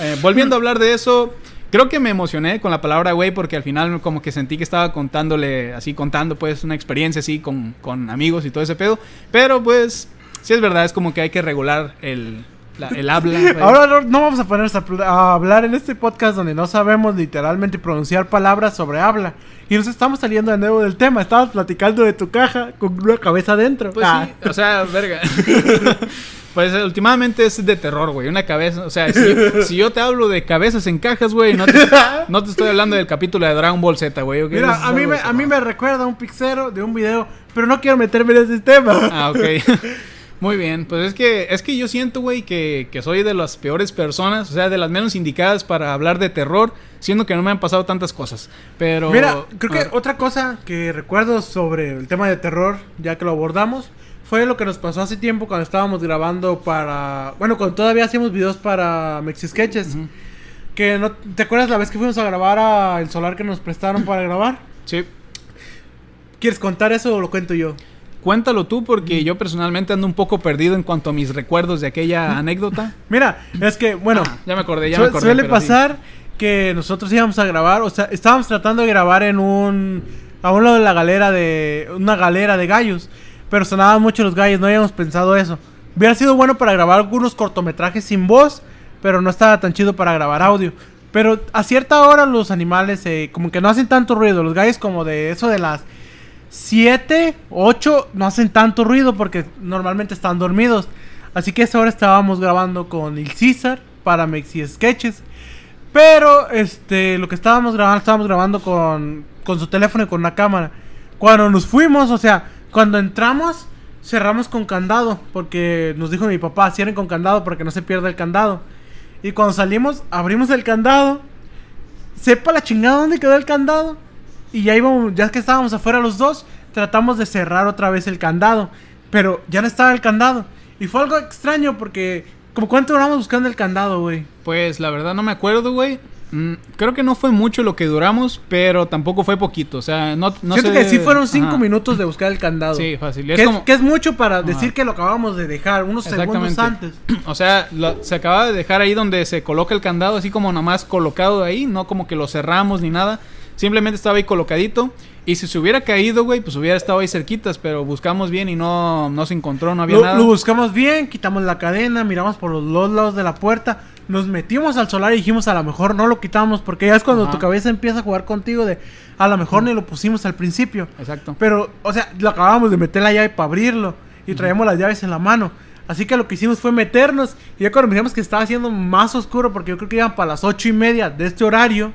eh, volviendo a hablar de eso, creo que me emocioné con la palabra güey porque al final como que sentí que estaba contándole, así contando pues una experiencia así con, con amigos y todo ese pedo. Pero pues, sí es verdad, es como que hay que regular el, la- el habla. güey. Ahora no, vamos a ponernos a, hablar en este podcast donde no sabemos literalmente pronunciar palabras sobre habla. Y nos estamos saliendo de nuevo del tema. Estabas platicando de tu caja con una cabeza adentro. Pues Ah. sí, o sea, verga. Pues eh, últimamente es de terror, güey. Una cabeza. O sea, si, si yo te hablo de cabezas en cajas, güey, no te, no te estoy hablando del capítulo de Dragon Ball Z, güey. ¿ok? Eso es Mira, a mí, me, a mí me recuerda un pixero de un video, pero no quiero meterme en ese tema. Ah, ok. Muy bien. Pues es que, es que yo siento, güey, que, que soy de las peores personas, o sea, de las menos indicadas para hablar de terror, siendo que no me han pasado tantas cosas. Pero. Mira, creo que a ver, otra cosa que recuerdo sobre el tema de terror, ya que lo abordamos, fue lo que nos pasó hace tiempo cuando estábamos grabando para... Bueno, cuando todavía hacíamos videos para Mexi Sketches. Ujú. Que no, ¿Te acuerdas la vez que fuimos a grabar a el solar que nos prestaron para grabar? Sí. ¿Quieres contar eso o lo cuento yo? Cuéntalo tú, porque yo personalmente ando un poco perdido en cuanto a mis recuerdos de aquella anécdota. Mira, es que, bueno, Ah, ya me acordé, ya Su- me acordé. suele sí. pasar que nosotros íbamos a grabar, o sea, estábamos tratando de grabar en un a un lado de la galera de una galera de gallos, pero sonaban mucho los gallos, no habíamos pensado eso. Hubiera sido bueno para grabar algunos cortometrajes sin voz, pero no estaba tan chido para grabar audio. Pero a cierta hora los animales eh, como que no hacen tanto ruido, los gallos como de eso de las 7, 8 no hacen tanto ruido porque normalmente están dormidos. Así que a esa hora estábamos grabando con el César para Mexi Sketches. Pero este lo que estábamos grabando, estábamos grabando con, con su teléfono y con una cámara. Cuando nos fuimos, o sea, cuando entramos, cerramos con candado. Porque nos dijo mi papá, cierren con candado para que no se pierda el candado. Y cuando salimos, abrimos el candado. Sepa la chingada dónde quedó el candado. Y ya íbamos, ya que estábamos afuera los dos, tratamos de cerrar otra vez el candado. Pero ya no estaba el candado. Y fue algo extraño porque ¿Cómo cuánto duramos buscando el candado, güey? Pues la verdad no me acuerdo, güey. Mm, creo que no fue mucho lo que duramos, pero tampoco fue poquito. O sea, no, no Siento sé- que sí fueron cinco Ajá. minutos de buscar el candado. Sí, fácil. Que Es es, como- que es mucho para Ajá. decir que lo acabamos de dejar unos segundos antes. O sea, lo- se acaba de dejar ahí donde se coloca el candado, así como nomás colocado ahí, no como que lo cerramos ni nada. Simplemente estaba ahí colocadito. Y si se hubiera caído, güey, pues hubiera estado ahí cerquitas, pero buscamos bien y no, no se encontró, no había Lo, nada. lo buscamos bien, quitamos la cadena, miramos por los dos lados de la puerta, nos metimos al solar y dijimos a lo mejor no lo quitamos porque ya es cuando Ajá. tu cabeza empieza a jugar contigo de a lo mejor ni lo pusimos al principio. Exacto. Pero, o sea, lo acabamos de meter la llave para abrirlo y traíamos las llaves en la mano. Así que lo que hicimos fue meternos y ya cuando miramos que estaba haciendo más oscuro porque yo creo que iban para las ocho y media de este horario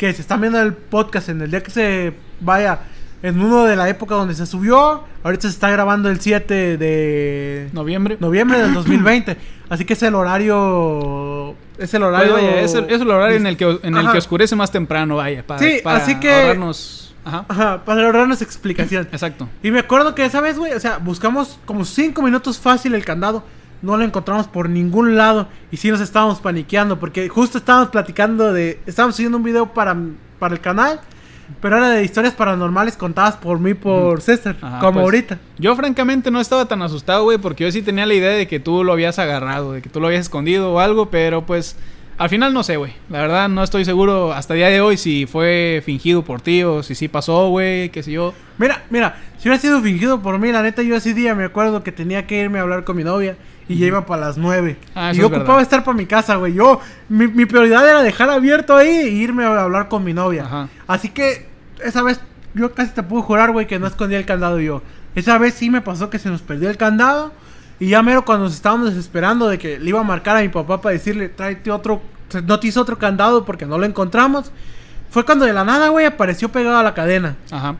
que se están viendo el podcast en el día que se vaya en uno de la época donde se subió. Ahorita se está grabando el 7 de Noviembre. noviembre del 2020. Así que es el horario. Es el Pues, horario. vaya, es, el, es el horario en el que, en el que oscurece más temprano, vaya. Para, Sí, para así que- ahorrarnos- Ajá. Ajá, para ahorrarnos explicación. Exacto. Y me acuerdo que esa vez, güey, o sea, buscamos como 5 minutos fácil el candado. No lo encontramos por ningún lado. Y sí nos estábamos paniqueando. Porque justo estábamos platicando de. Estábamos haciendo un video para, para el canal. Pero era de historias paranormales contadas por mí, por César. Ajá, como pues, ahorita. Yo francamente no estaba tan asustado, güey, porque yo sí tenía la idea de que tú lo habías agarrado, de que tú lo habías escondido o algo, pero pues al final no sé, güey. La verdad no estoy seguro hasta el día de hoy si fue fingido por ti o si sí pasó, güey, qué sé yo. Mira, mira, si hubiera sido fingido por mí, la neta, yo ese día me acuerdo que tenía que irme a hablar con mi novia y ya iba para las 9. Ah, y yo ocupaba verdad. estar para mi casa, güey. Yo, mi, mi prioridad era dejar abierto ahí e irme a hablar con mi novia. Ajá. Así que esa vez yo casi te puedo jurar, güey, que no escondía el candado yo. Esa vez sí me pasó que se nos perdió el candado. Y ya mero cuando nos estábamos desesperando de que le iba a marcar a mi papá para decirle, tráete otro, no te hizo otro candado porque no lo encontramos. Fue cuando de la nada, güey, apareció pegado a la cadena. Ajá.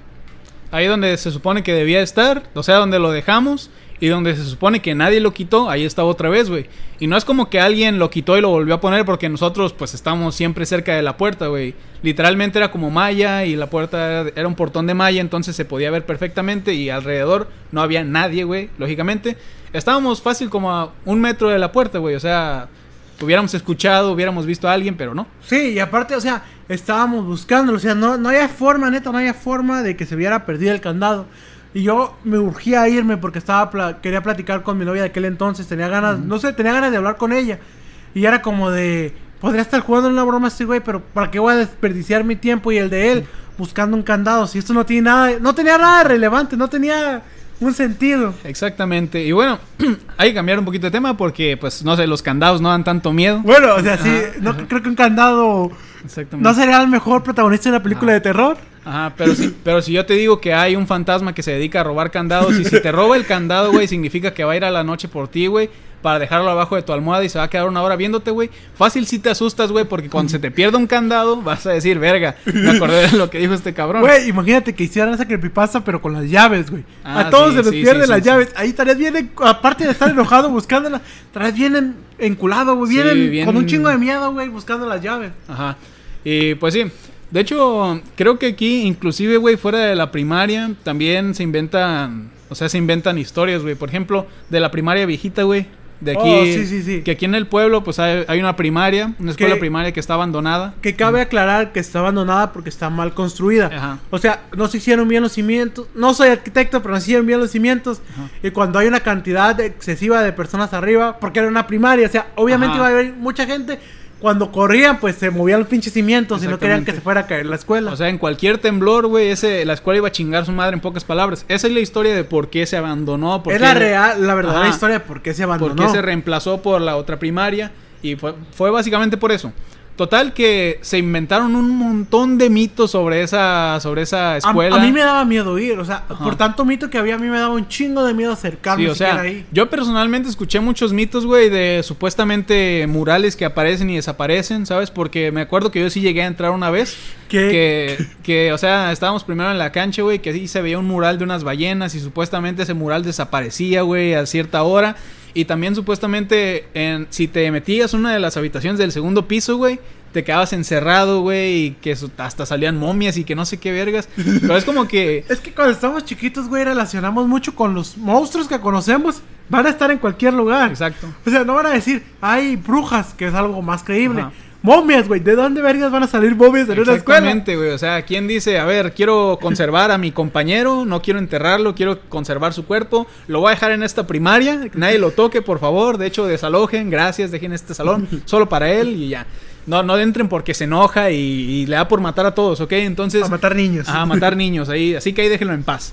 Ahí donde se supone que debía estar, o sea, donde lo dejamos y donde se supone que nadie lo quitó, ahí estaba otra vez, güey. Y no es como que alguien lo quitó y lo volvió a poner porque nosotros pues estamos siempre cerca de la puerta, güey. Literalmente era como malla y la puerta era, un portón de malla, entonces se podía ver perfectamente y alrededor no había nadie, güey, lógicamente. Estábamos fácil como a un metro de la puerta, güey, o sea, hubiéramos escuchado, hubiéramos visto a alguien, pero no. Sí, y aparte, o sea, estábamos buscándolo, o sea, no, no había forma, neta, no había forma de que se hubiera perdido el candado. Y yo me urgía a irme porque estaba pla- quería platicar con mi novia de aquel entonces, tenía ganas, no sé, tenía ganas de hablar con ella. Y era como de, podría estar jugando en una broma este güey, pero ¿para qué voy a desperdiciar mi tiempo y el de él buscando un candado? Si esto no tiene nada, no tenía nada relevante, no tenía un sentido. Exactamente. Y bueno, hay que cambiar un poquito de tema porque, pues, no sé, los candados no dan tanto miedo. Bueno, o sea, sí, Ajá. no creo que un candado Exactamente. no sería el mejor protagonista de una película Ah. de terror. Ajá, pero si, pero si yo te digo que hay un fantasma que se dedica a robar candados y si te roba el candado, güey, significa que va a ir a la noche por ti, güey, para dejarlo abajo de tu almohada y se va a quedar una hora viéndote, güey. Fácil si te asustas, güey, porque cuando se te pierde un candado, vas a decir, verga, me acordé de lo que dijo este cabrón. Güey, imagínate que hicieran esa creepypasta, pero con las llaves, güey. Ah, a todos sí, se les sí, pierden sí, las llaves. Ahí estarías bien, en- aparte de estar enojado buscándolas, estarías bien en- enculado, güey. Bien, bien- con un chingo de miedo, güey, buscando las llaves. Ajá. Y pues sí. De hecho, creo que aquí, inclusive, güey, fuera de la primaria, también se inventan, o sea, se inventan historias, güey. Por ejemplo, de la primaria viejita, güey. De aquí, Oh, sí, sí, sí. que aquí en el pueblo, pues hay, hay una primaria, una escuela Que- primaria que está abandonada. Que cabe aclarar que está abandonada porque está mal construida. Ajá. O sea, no se hicieron bien los cimientos. No soy arquitecto, pero no se hicieron bien los cimientos. Ajá. Y cuando hay una cantidad excesiva de personas arriba, porque era una primaria, o sea, obviamente Ajá. iba a haber mucha gente. Cuando corrían, pues se movían los pinches cimientos y no querían que se fuera a caer la escuela. O sea, en cualquier temblor, güey, ese, la escuela iba a chingar su madre en pocas palabras. Esa es la historia de por qué se abandonó, por es qué, la real, la verdadera Ajá. historia de por qué se por abandonó. qué se reemplazó por la otra primaria. Y fue, fue básicamente por eso. Total que se inventaron un montón de mitos sobre esa, sobre esa escuela. A, mí me daba miedo ir, o sea, Ajá. por tanto mito que había, a mí me daba un chingo de miedo acercarme Sí, o sea, ahí. yo personalmente escuché muchos mitos, güey, de supuestamente murales que aparecen y desaparecen, ¿sabes? Porque me acuerdo que yo sí llegué a entrar una vez. ¿Qué? Que, que, o sea, estábamos primero en la cancha, güey, que sí se veía un mural de unas ballenas y supuestamente ese mural desaparecía, güey, a cierta hora. Y también supuestamente, en, si te metías en una de las habitaciones del segundo piso, güey, te quedabas encerrado, güey, y que su- hasta salían momias y que no sé qué vergas. Pero es como que... Es que cuando estábamos chiquitos, güey, relacionamos mucho con los monstruos que conocemos van a estar en cualquier lugar. Exacto. O sea, no van a decir, hay brujas, que es algo más creíble. Ajá. Momias, güey. ¿De dónde vergas van a salir momias en una escuela? Exactamente, güey. O sea, ¿quién dice, a ver, quiero conservar a mi compañero, no quiero enterrarlo, quiero conservar su cuerpo, lo voy a dejar en esta primaria, nadie lo toque, por favor, de hecho, desalojen, gracias, dejen este salón, solo para él y ya. No, no entren porque se enoja y, y le da por matar a todos, ¿ok? Entonces... A matar niños. A matar niños, ahí, así que ahí déjenlo en paz.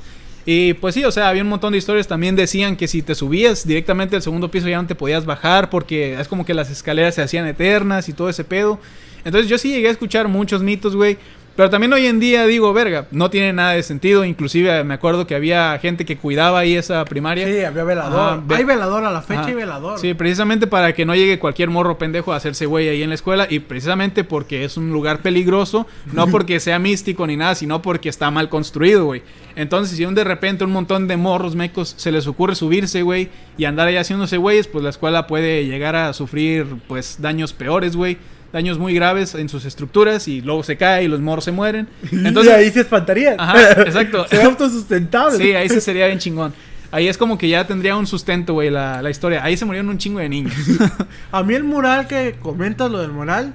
Y pues sí, o sea, había un montón de historias. También decían que si te subías directamente al segundo piso ya no te podías bajar porque es como que las escaleras se hacían eternas y todo ese pedo. Entonces yo sí llegué a escuchar muchos mitos, güey. Pero también hoy en día digo, verga, no tiene nada de sentido. Inclusive me acuerdo que había gente que cuidaba ahí esa primaria. Sí, había velador. Ajá, ve- Hay velador a la fecha Ajá. y velador. Sí, precisamente para que no llegue cualquier morro pendejo a hacerse güey ahí en la escuela y precisamente porque es un lugar peligroso, no porque sea místico ni nada, sino porque está mal construido, güey. Entonces, si un de repente un montón de morros mecos se les ocurre subirse, güey, y andar ahí haciéndose güeyes, pues la escuela puede llegar a sufrir pues daños peores, güey. Daños muy graves en sus estructuras y luego se cae y los morros se mueren. Entonces Entonces, ahí se espantarían. Ajá, exacto. Se ve autosustentable. Sí, ahí se sería bien chingón. Ahí es como que ya tendría un sustento, güey, la, la historia. Ahí se murieron un chingo de niños. A mí el mural que comentas, lo del mural,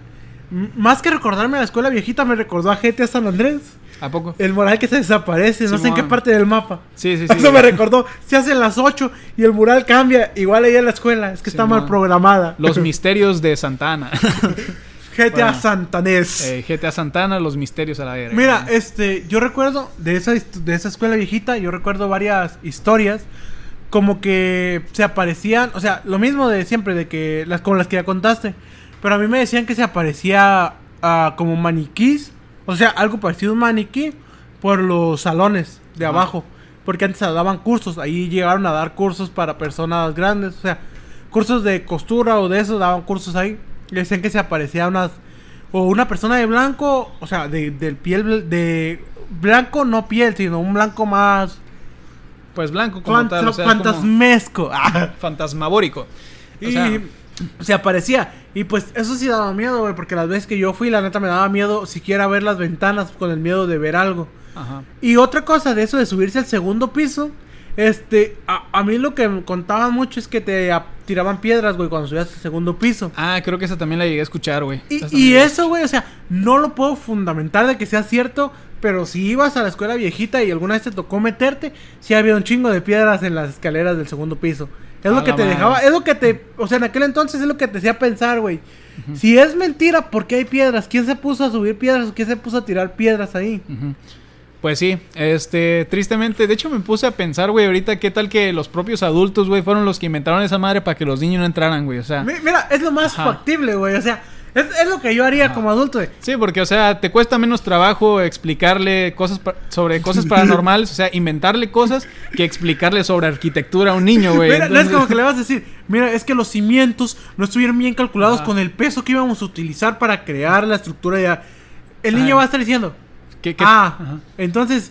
más que recordarme a la escuela viejita, me recordó a GTA San Andrés. ¿A poco? El mural que se desaparece, no sé en qué parte del mapa. Sí, sí, sí. Eso me recordó. Se hacen las 8 y el mural cambia. Igual ahí en la escuela. Es que está mal programada. Los misterios de Santana. GTA Bueno. Santanés. eh, GTA Santana, los misterios a la verga. Mira, este, yo recuerdo de esa, de esa escuela viejita, yo recuerdo varias historias como que se aparecían, o sea, lo mismo de siempre, de que las con las que ya contaste, pero a mí me decían que se aparecía ah, como maniquís, o sea, algo parecido a un maniquí por los salones de Ajá. abajo, porque antes daban cursos, ahí llegaron a dar cursos para personas grandes, o sea, cursos de costura o de eso, daban cursos ahí, y decían que se aparecía unas o una persona de blanco, o sea, de, del piel de blanco no piel, sino un blanco más Pues blanco como fanta- tal, o sea, como fantasmesco. Ah. fantasmabórico. O y sea, se aparecía. Y pues eso sí daba miedo, güey, porque las veces que yo fui, la neta me daba miedo siquiera ver las ventanas con el miedo de ver algo. ajá. Y otra cosa de eso de subirse al segundo piso, este, a, a mí lo que me contaban mucho es que te a- tiraban piedras, güey, cuando subías al segundo piso. Ah, creo que esa también la llegué a escuchar, güey. Y, y eso, güey, o sea, no lo puedo fundamentar de que sea cierto, pero si ibas a la escuela viejita y alguna vez te tocó meterte, sí había un chingo de piedras en las escaleras del segundo piso. Es lo que te madre. dejaba, es lo que te, o sea, en aquel entonces es lo que te hacía pensar, güey. Si es mentira, ¿por qué hay piedras? ¿Quién se puso a subir piedras o quién se puso a tirar piedras ahí? Pues sí, este, tristemente, de hecho me puse a pensar, güey, ahorita qué tal que los propios adultos, güey, fueron los que inventaron esa madre para que los niños no entraran, güey, o sea. Mi- Mira, es lo más Ajá. factible, güey, o sea, es, es lo que yo haría Ajá. como adulto, güey. Sí, porque, o sea, te cuesta menos trabajo explicarle cosas sobre cosas paranormales, o sea, inventarle cosas que explicarle sobre arquitectura a un niño, güey. Mira, no es como que le vas a decir, mira, es que los cimientos no estuvieron bien calculados Ajá. con el peso que íbamos a utilizar para crear la estructura ya. El niño Ajá. va a estar diciendo, ¿Qué- qué- ah, ajá. entonces,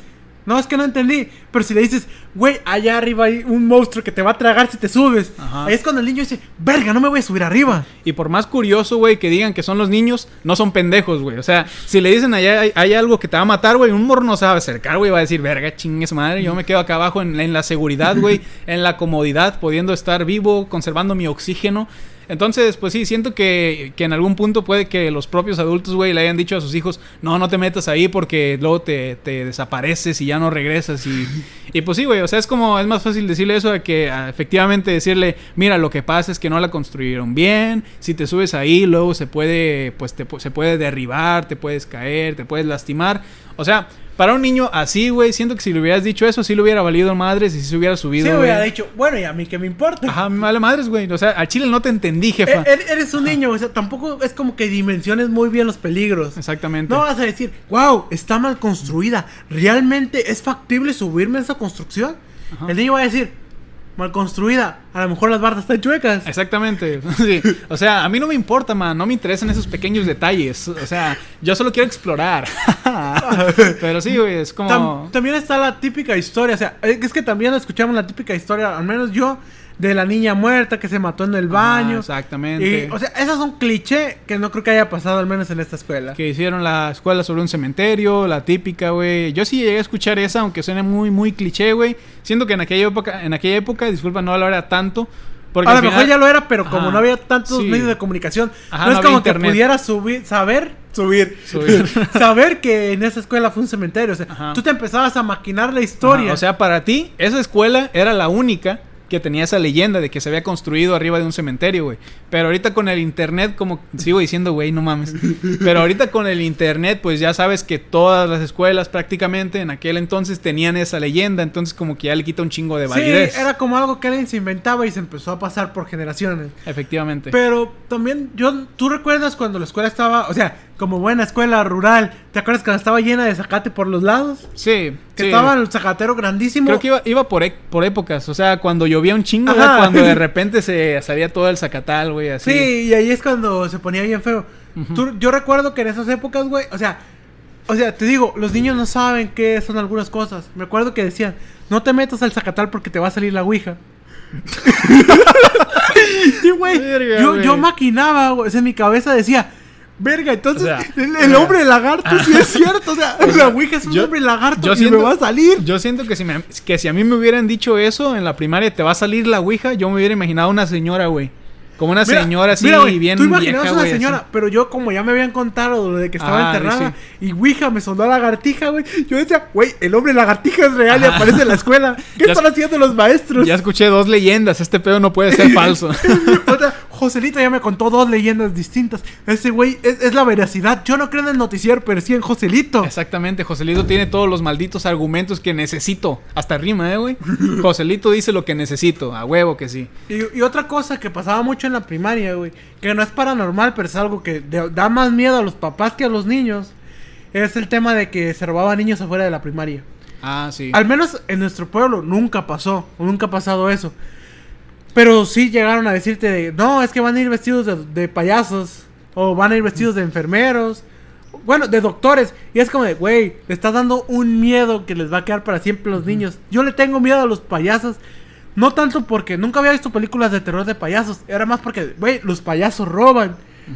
no, es que no entendí. Pero si le dices, güey, allá arriba hay un monstruo que te va a tragar si te subes. Ajá. Ahí es cuando el niño dice, verga, no me voy a subir arriba. Y por más curioso, güey, que digan que son los niños, no son pendejos, güey. O sea, si le dicen allá hay, hay algo que te va a matar, güey, un morro no se va a acercar, güey, va a decir, verga, chingue su madre, yo me quedo acá abajo en, en la seguridad, güey, en la comodidad, pudiendo estar vivo, conservando mi oxígeno. Entonces, pues sí, siento que, que en algún punto puede que los propios adultos, güey, le hayan dicho a sus hijos, no, no te metas ahí porque luego te, te desapareces y ya no regresas. Y, y pues sí, güey, o sea, es como, es más fácil decirle eso a que a, efectivamente decirle, mira, lo que pasa es que no la construyeron bien, si te subes ahí, luego se puede, pues te, se puede derribar, te puedes caer, te puedes lastimar. O sea, para un niño así, güey, siento que si le hubieras dicho eso, sí le hubiera valido madres y sí se hubiera subido. Sí, hubiera dicho, bueno, y a mí qué me importa. Ajá, me vale madres, güey. O sea, al chile no te entendí, jefa. E- er- Eres un niño, o sea, tampoco es como que dimensiones muy bien los peligros. Exactamente. No vas a decir, wow, está mal construida. ¿Realmente es factible subirme a esa construcción? Ajá. El niño va a decir, mal construida. A lo mejor las bardas están chuecas. Exactamente. Sí. O sea, a mí no me importa, man. No me interesan esos pequeños detalles. O sea, yo solo quiero explorar. Pero sí, güey, es como. Tam- también está la típica historia, o sea, es que también escuchamos la típica historia, al menos yo, de la niña muerta que se mató en el baño. exactamente. Y, o sea, esos son cliché que no creo que haya pasado al menos en esta escuela. que hicieron la escuela sobre un cementerio, la típica, güey. Yo sí llegué a escuchar esa, aunque suene muy, muy cliché, güey. Siento que en aquella época, en aquella época, disculpa, no lo era tanto. Porque a lo mejor ya lo era, pero como Ajá, no había tantos sí. medios de comunicación, Ajá, no no es como internet. que pudiera subir, saber, subir, Subir. saber que en esa escuela fue un cementerio. O sea, Ajá. tú te empezabas a maquinar la historia. Ajá, o sea, para ti, esa escuela era la única que tenía esa leyenda de que se había construido arriba de un cementerio, güey. Pero ahorita con el internet, como sigo diciendo, güey, no mames. Pero ahorita con el internet, pues ya sabes que todas las escuelas prácticamente en aquel entonces tenían esa leyenda. Entonces como que ya le quita un chingo de sí, validez. era como algo que alguien se inventaba y se empezó a pasar por generaciones. Efectivamente. Pero también, yo, ¿tú recuerdas cuando la escuela estaba, o sea, como buena escuela rural, ¿te acuerdas cuando estaba llena de zacate por los lados? sí, Que sí. estaba el zacatero grandísimo. Creo que iba, iba por, e- por épocas. O sea, cuando llovía un chingo, Ajá. cuando de repente se salía todo el zacatal, güey, así. Sí, y ahí es cuando se ponía bien feo. Tú- yo recuerdo que en esas épocas, güey, o sea, o sea, te digo, los niños no saben qué son algunas cosas. Me acuerdo que decían, no te metas al zacatal porque te va a salir la ouija. sí, güey. Yo, yo maquinaba, güey, o sea, en mi cabeza decía, verga, entonces O sea, el, el hombre lagarto sí es cierto, o sea, la ouija es un yo- hombre lagarto yo y siento- me va a salir. Yo siento que si, me- que si a mí me hubieran dicho eso en la primaria, te va a salir la ouija, yo me hubiera imaginado una señora, güey. Como una Mira, señora así, mira, güey, bien Tú imaginabas vieja, una señora, así. pero yo como ya me habían contado lo de que estaba Ah, enterrada y Ouija me sonó a lagartija, güey. Yo decía, güey, el hombre lagartija es real y aparece en la escuela. ¿Qué Ya están es- haciendo los maestros? Ya escuché dos leyendas, este pedo no puede ser falso. Joselito ya me contó dos leyendas distintas. Ese güey es, es la veracidad. Yo no creo en el noticiero, pero sí en Joselito. Exactamente, Joselito tiene todos los malditos argumentos que necesito. Hasta rima, eh, güey. Joselito dice lo que necesito, a huevo que sí. Y, y otra cosa que pasaba mucho en la primaria, güey, que no es paranormal, pero es algo que de- da más miedo a los papás que a los niños, es el tema de que se robaban niños afuera de la primaria. Ah, sí. Al menos en nuestro pueblo nunca pasó, nunca ha pasado eso. Pero sí llegaron a decirte de, no, es que van a ir vestidos de, de payasos, o van a ir vestidos de enfermeros, bueno, de doctores. Y es como de, güey, le estás dando un miedo que les va a quedar para siempre a los niños. Yo le tengo miedo a los payasos. No tanto porque nunca había visto películas de terror de payasos. Era más porque, güey, los payasos roban.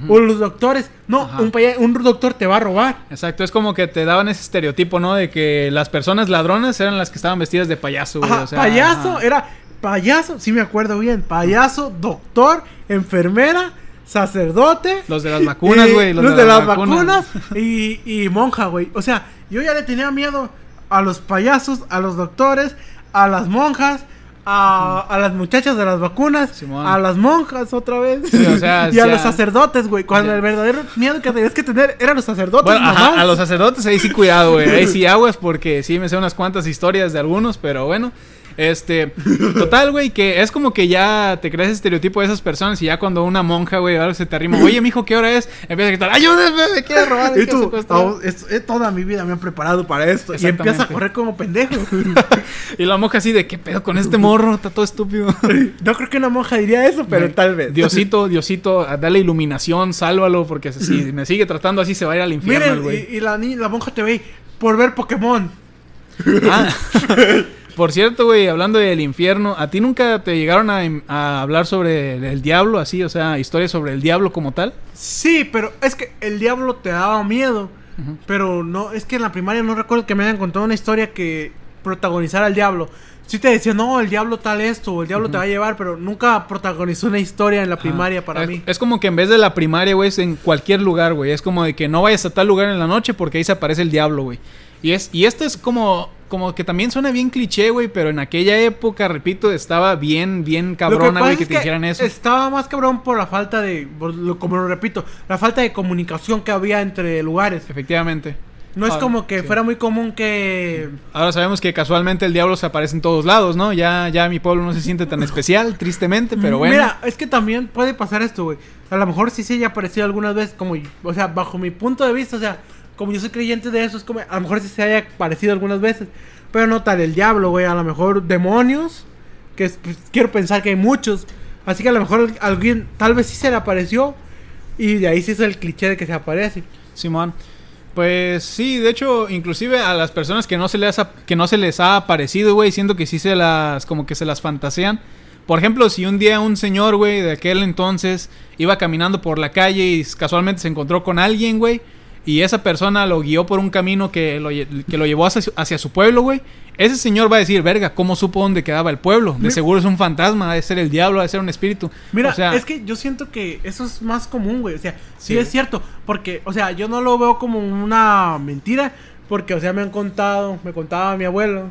O los doctores. No, Ajá. un, paya- un doctor te va a robar. Exacto, es como que te daban ese estereotipo, ¿no? De que las personas ladronas eran las que estaban vestidas de payaso, güey. Ajá, o sea, payaso, ajá. era payaso, sí me acuerdo bien. Payaso, doctor, enfermera, sacerdote. Los de las vacunas, güey, Los, de, las vacunas, y, y monja, güey. O sea, yo ya le tenía miedo a los payasos, a los doctores, a las monjas. A, a las muchachas de las vacunas, Simón. a las monjas otra vez Sí, o sea, y a los sacerdotes, güey. Cuando Ya. el verdadero miedo que tenías que tener eran los sacerdotes. Bueno, ajá, a los sacerdotes ahí sí cuidado, güey. Ahí sí aguas porque sí me sé unas cuantas historias de algunos, pero bueno. Este, total, güey, que es como que ya te crees estereotipo de esas personas y ya cuando una monja, güey, algo se te arrima, oye, mijo, ¿qué hora es? Empieza a gritar, ayúdenme, me quiere robar. Y tú, secuestrar". "Oh, es- es toda mi vida me han preparado para esto. Y empieza a correr como pendejo. Y la monja así de, ¿qué pedo con este morro? Está todo estúpido. No creo que una monja diría eso, pero tal vez. Diosito, Diosito, dale iluminación, sálvalo, porque si me sigue tratando así se va a ir al infierno, güey. y, y la, la monja te ve por ver Pokémon. Ah. Por cierto, güey, hablando del infierno, ¿a ti nunca te llegaron a, a hablar sobre el, el diablo así? O sea, historias sobre el diablo como tal. Sí, pero es que el diablo te daba miedo. Pero no, es que en la primaria no recuerdo que me hayan contado una historia que protagonizara al diablo. Sí te decía, no, el diablo tal esto, o el diablo te va a llevar, pero nunca protagonizó una historia en la primaria para es, mí. Es como que en vez de la primaria, güey, es en cualquier lugar, güey. Es como de que no vayas a tal lugar en la noche porque ahí se aparece el diablo, güey. Y, es, y esto es como, como que también suena bien cliché, güey, pero en aquella época, repito, estaba bien, bien cabrona, güey, es que te dijeran eso. Estaba más cabrón por la falta de, lo- como lo repito, la falta de comunicación que había entre lugares. Efectivamente. No es Ah, como que sí. fuera muy común que Ahora sabemos que casualmente el diablo se aparece en todos lados, ¿no? Ya, ya mi pueblo no se siente tan especial, tristemente, pero bueno. Mira, es que también puede pasar esto, güey. A lo mejor sí se haya aparecido algunas veces, como, o sea, bajo mi punto de vista, o sea, como yo soy creyente de eso, es como, a lo mejor sí se haya aparecido algunas veces. Pero no tal el diablo, güey. A lo mejor demonios, que es- pues, quiero pensar que hay muchos. Así que a lo mejor alguien, tal vez sí se le apareció. Y de ahí sí es el cliché de que se aparece. Simón. Pues sí, de hecho, inclusive a las personas que no se les ha, que no se les ha aparecido, güey, siento que sí se las como que se las fantasean, Por ejemplo, si un día un señor, güey, de aquel entonces iba caminando por la calle y casualmente se encontró con alguien, güey, y esa persona lo guió por un camino que lo, que lo llevó hacia, su- hacia su pueblo, güey. Ese señor va a decir, verga, ¿cómo supo dónde quedaba el pueblo? De seguro es un fantasma, debe ser el diablo, debe ser un espíritu. Mira, O sea, es que yo siento que eso es más común, güey. O sea, sí, Sí. es cierto. Porque, o sea, yo no lo veo como una mentira. Porque, o sea, me han contado, me contaba mi abuelo.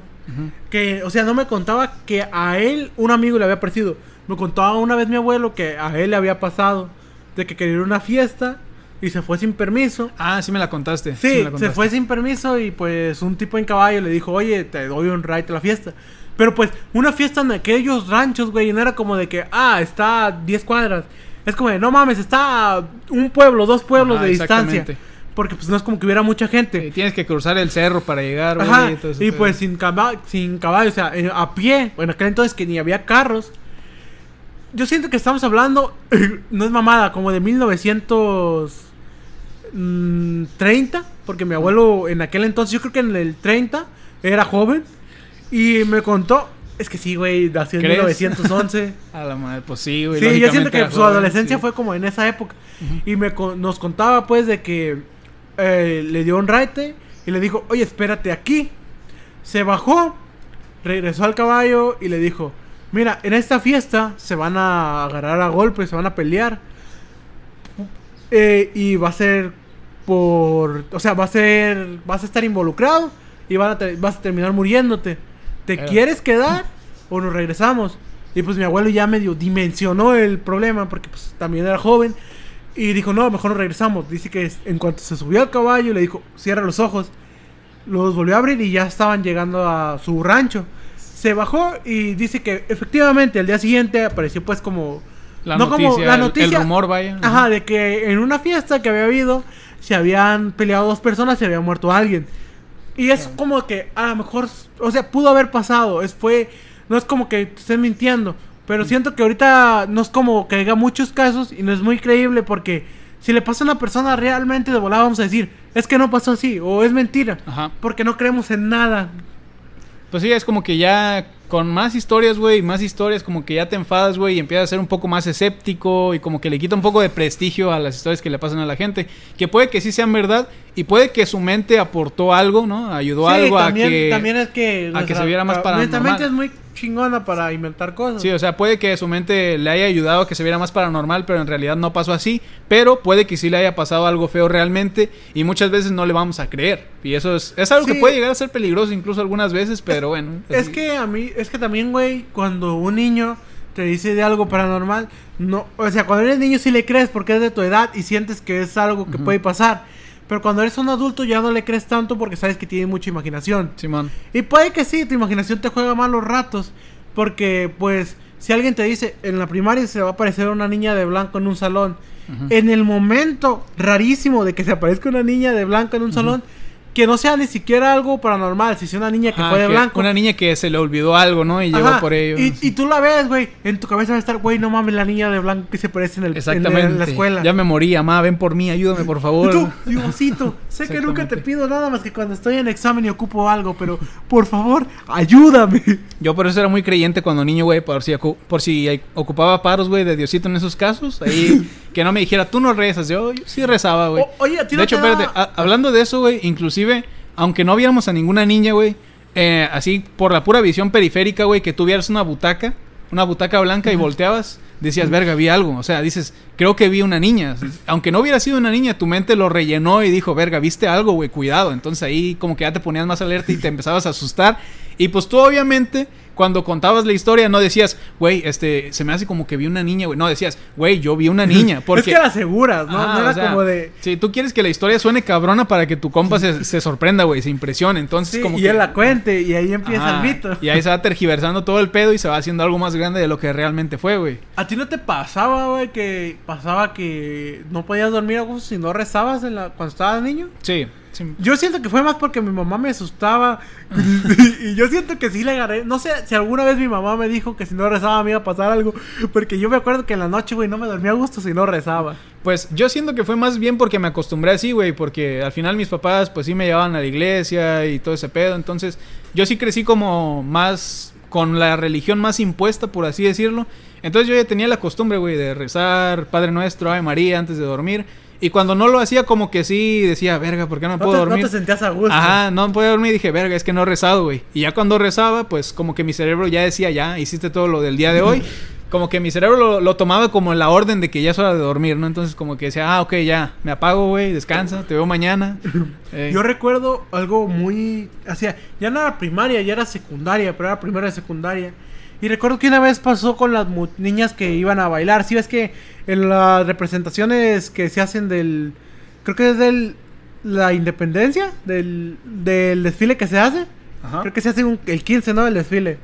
Que, o sea, no me contaba que a él un amigo le había parecido. Me contaba una vez mi abuelo que a él le había pasado. De que quería una fiesta y se fue sin permiso. Ah, sí me la contaste. Sí, la se fue sin permiso y pues un tipo en caballo le dijo, oye, te doy un ride a la fiesta. Pero pues una fiesta en aquellos ranchos, güey, no era como de que, ah, está a 10 cuadras. Es como de, no mames, está a un pueblo, dos pueblos Ajá, de distancia. Porque pues no es como que hubiera mucha gente. Sí, tienes que cruzar el cerro para llegar, güey. Ajá, todo y pues sin, caba- sin caballo, o sea, eh, a pie. En aquel entonces que ni había carros. Yo siento que estamos hablando, no es mamada, como de 1930, porque mi abuelo en aquel entonces, yo creo que en el 30, era joven. Y me contó, es que sí, güey, nació en ¿Crees? 1911. A la madre, pues sí, güey. Sí, yo siento que su joven, adolescencia sí. fue como en esa época. Y me nos contaba pues de que eh, le dio un raite y le dijo, oye, espérate aquí. Se bajó, regresó al caballo y le dijo, mira, en esta fiesta se van a agarrar a golpes, se van a pelear. Eh, y va a ser por... O sea, va a ser... Vas a estar involucrado y van a te- vas a terminar muriéndote. ¿Te quieres quedar o nos regresamos? Y pues mi abuelo ya medio dimensionó el problema porque pues también era joven. Y dijo, no, mejor nos regresamos. Dice que en cuanto se subió al caballo le dijo, cierra los ojos. Los volvió a abrir y ya estaban llegando a su rancho. Se bajó y dice que efectivamente al día siguiente apareció pues como... La no noticia, como la el- noticia... el, rumor, vaya. Ajá, de que en una fiesta que había habido se habían peleado dos personas y se había muerto alguien. Y es como que a lo mejor, o sea, pudo haber pasado. Es fue, no es como que estén mintiendo. Pero siento que ahorita no es como que haya muchos casos y no es muy creíble porque si le pasa a una persona realmente de volada vamos a decir, es que no pasó así o es mentira. Ajá. Porque no creemos en nada. Pues sí, es como que ya con más historias, güey, más historias, como que ya te enfadas, güey, y empiezas a ser un poco más escéptico y como que le quita un poco de prestigio a las historias que le pasan a la gente. Que puede que sí sean verdad y puede que su mente aportó algo, ¿no? Ayudó Sí, algo también, a que... también es que... a que se viera más Nuestra paranormal. mente es muy chingona para inventar cosas. Sí, o sea, puede que su mente le haya ayudado a que se viera más paranormal, pero en realidad no pasó así. Pero puede que sí le haya pasado algo feo realmente y muchas veces no le vamos a creer. Y eso es, es algo Sí. que puede llegar a ser peligroso incluso algunas veces, pero bueno. Es que a mí, es que también, güey, cuando un niño te dice de algo paranormal, no, o sea, cuando eres niño sí le crees porque es de tu edad y sientes que es algo que puede pasar. Pero cuando eres un adulto ya no le crees tanto porque sabes que tiene mucha imaginación. Simón. Y puede que sí, tu imaginación te juega malos ratos. Porque, pues, si alguien te dice, en la primaria se va a aparecer una niña de blanco en un salón. En el momento rarísimo de que se aparezca una niña de blanco en un salón, que no sea ni siquiera algo paranormal, si sea una niña que Ajá, fue de que blanco. Una niña que se le olvidó algo, ¿no? Y llegó por ello. Y, tú la ves, güey. En tu cabeza va a estar, güey, no mames, la niña de blanco que se parece en, el, Exactamente. en la escuela. Ya me morí, mamá, ven por mí, ayúdame, por Y favor. tú, Diosito, sé que nunca te pido nada más que cuando estoy en examen y ocupo algo, pero por favor, ayúdame. Yo por eso era muy creyente cuando niño, güey, por si, por si ocupaba paros, güey, de Diosito en esos casos. Ahí, que no me dijera, tú no rezas. Yo, yo sí rezaba, güey. Oye, a ti De hecho, te espérate, hablando de eso, güey, inclusive, aunque no viéramos a ninguna niña, güey, eh, así por la pura visión periférica, güey, que tuvieras una butaca, una butaca blanca y volteabas, decías, verga, vi algo. O sea, dices, creo que vi una niña. Aunque no hubiera sido una niña, tu mente lo rellenó y dijo, verga, viste algo, güey, cuidado. Entonces ahí como que ya te ponías más alerta y te empezabas a asustar. Y pues tú obviamente, cuando contabas la historia, no decías, güey, este, se me hace como que vi una niña, güey. No, decías, güey, yo vi una niña. Porque Es que la aseguras, ¿no? No era o sea, como de... Sí, tú quieres que la historia suene cabrona para que tu compa se, se sorprenda, güey, se impresione. Entonces, Sí, como y que. él la cuente y ahí empieza Ajá, el mito. Y ahí se va tergiversando todo el pedo y se va haciendo algo más grande de lo que realmente fue, güey. ¿A ti no te pasaba, güey, que pasaba que no podías dormir a gusto si no rezabas en la... cuando estabas niño? Sí. Sí. Yo siento que fue más porque mi mamá me asustaba. y yo siento que sí le agarré. No sé si alguna vez mi mamá me dijo que si no rezaba me iba a pasar algo. Porque yo me acuerdo que en la noche, güey, no me dormía a gusto si no rezaba. Pues yo siento que fue más bien porque me acostumbré así, güey, porque al final mis papás pues sí me llevaban a la iglesia y todo ese pedo, entonces yo sí crecí como más con la religión más impuesta, por así decirlo. Entonces yo ya tenía la costumbre, güey, de rezar Padre Nuestro, Ave María antes de dormir. Y cuando no lo hacía, como que sí decía, verga, ¿por qué no, No puedo te, no dormir? te sentías a gusto. Ajá, no podía dormir. Dije, verga, es que no he rezado, güey. Y ya cuando rezaba, pues como que mi cerebro ya decía, ya, hiciste todo lo del día de hoy. Como que mi cerebro lo, lo tomaba como en la orden de que ya es hora de dormir, ¿no? Entonces como que decía, ah, ok, ya, me apago, güey, descansa, te veo mañana. Eh, Yo recuerdo algo muy. Hacía, ya no era primaria, ya era secundaria, pero era primera de secundaria. Y recuerdo que una vez pasó con las niñas que iban a bailar. Si ves que en las representaciones que se hacen del. Creo que es del. La independencia, del, del desfile que se hace. Ajá. Creo que se hace un- el 15, ¿no? El desfile.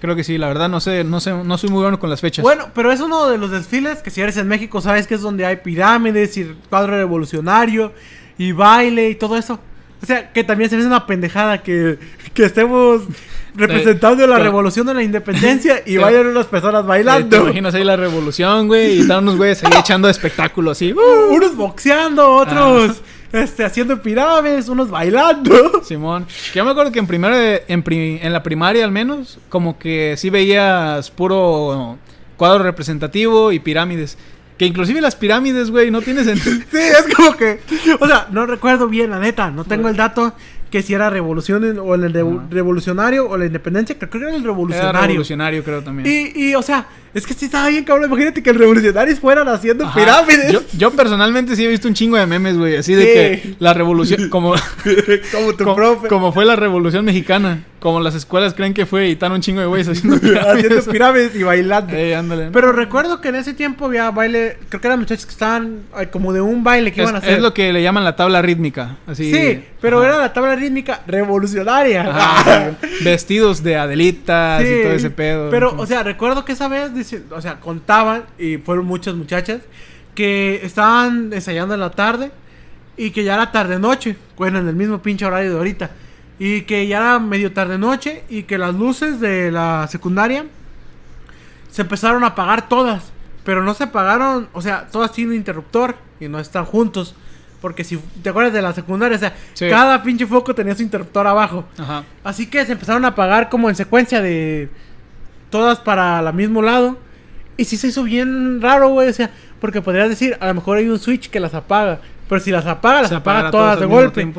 Creo que sí, la verdad no sé, no sé, no soy muy bueno con las fechas. Bueno, pero es uno de los desfiles que si eres en México sabes que es donde hay pirámides y cuadro revolucionario y baile y todo eso. O sea, que también se me hace una pendejada que, que estemos representando la pero- revolución de la independencia y Pero- vayan unas personas Eh, ¿Te bailando. imaginas ahí la revolución, güey? Y están unos güeyes ahí echando espectáculo así. ¡uh! Unos boxeando, otros este, haciendo pirámides, unos bailando. Simón. Que yo me acuerdo que en primero en, en la primaria al menos, como que sí veías puro cuadro representativo y pirámides. Que inclusive las pirámides, güey, no tiene sentido. Sí, es como que. O sea, no recuerdo bien, la neta. No tengo el dato que si era revolución en- o el revo- Ajá. revolucionario o la independencia. Creo que era el Era revolucionario. revolucionario, creo también. Y, y, o sea, es que sí estaba bien, cabrón. Imagínate que los revolucionarios fueran haciendo Ajá. pirámides. Yo, yo personalmente sí he visto un chingo de memes, güey, así de Sí. que la revolución, como, como tu como, profe. como fue la revolución mexicana, como las escuelas creen que fue y están un chingo de güeyes haciendo haciendo pirámides. pirámides y bailando. Ándale. Pero recuerdo que en ese tiempo había baile. Creo que eran muchachos que estaban ay, como de un baile que es, iban a hacer. es lo que le llaman la tabla rítmica, así. Sí, pero Ajá. era la tabla rítmica revolucionaria. Vestidos de adelitas Sí, y todo ese pedo. Pero, o sea, recuerdo que esa vez, dice- o sea, contaban, y fueron muchas muchachas, que estaban ensayando en la tarde y que ya era tarde-noche, bueno, en el mismo pinche horario de ahorita, y que ya era medio tarde-noche y que las luces de la secundaria se empezaron a apagar todas, pero no se apagaron, o sea, todas tienen interruptor y no están juntos. Porque si te acuerdas de la secundaria, o sea, Sí. cada pinche foco tenía su interruptor abajo. Ajá. Así que se empezaron a apagar como en secuencia de todas para el mismo lado. Y sí se hizo bien raro, güey. O sea, porque podrías decir, a lo mejor hay un switch que las apaga. Pero si las apaga, las apaga todas todas de golpe.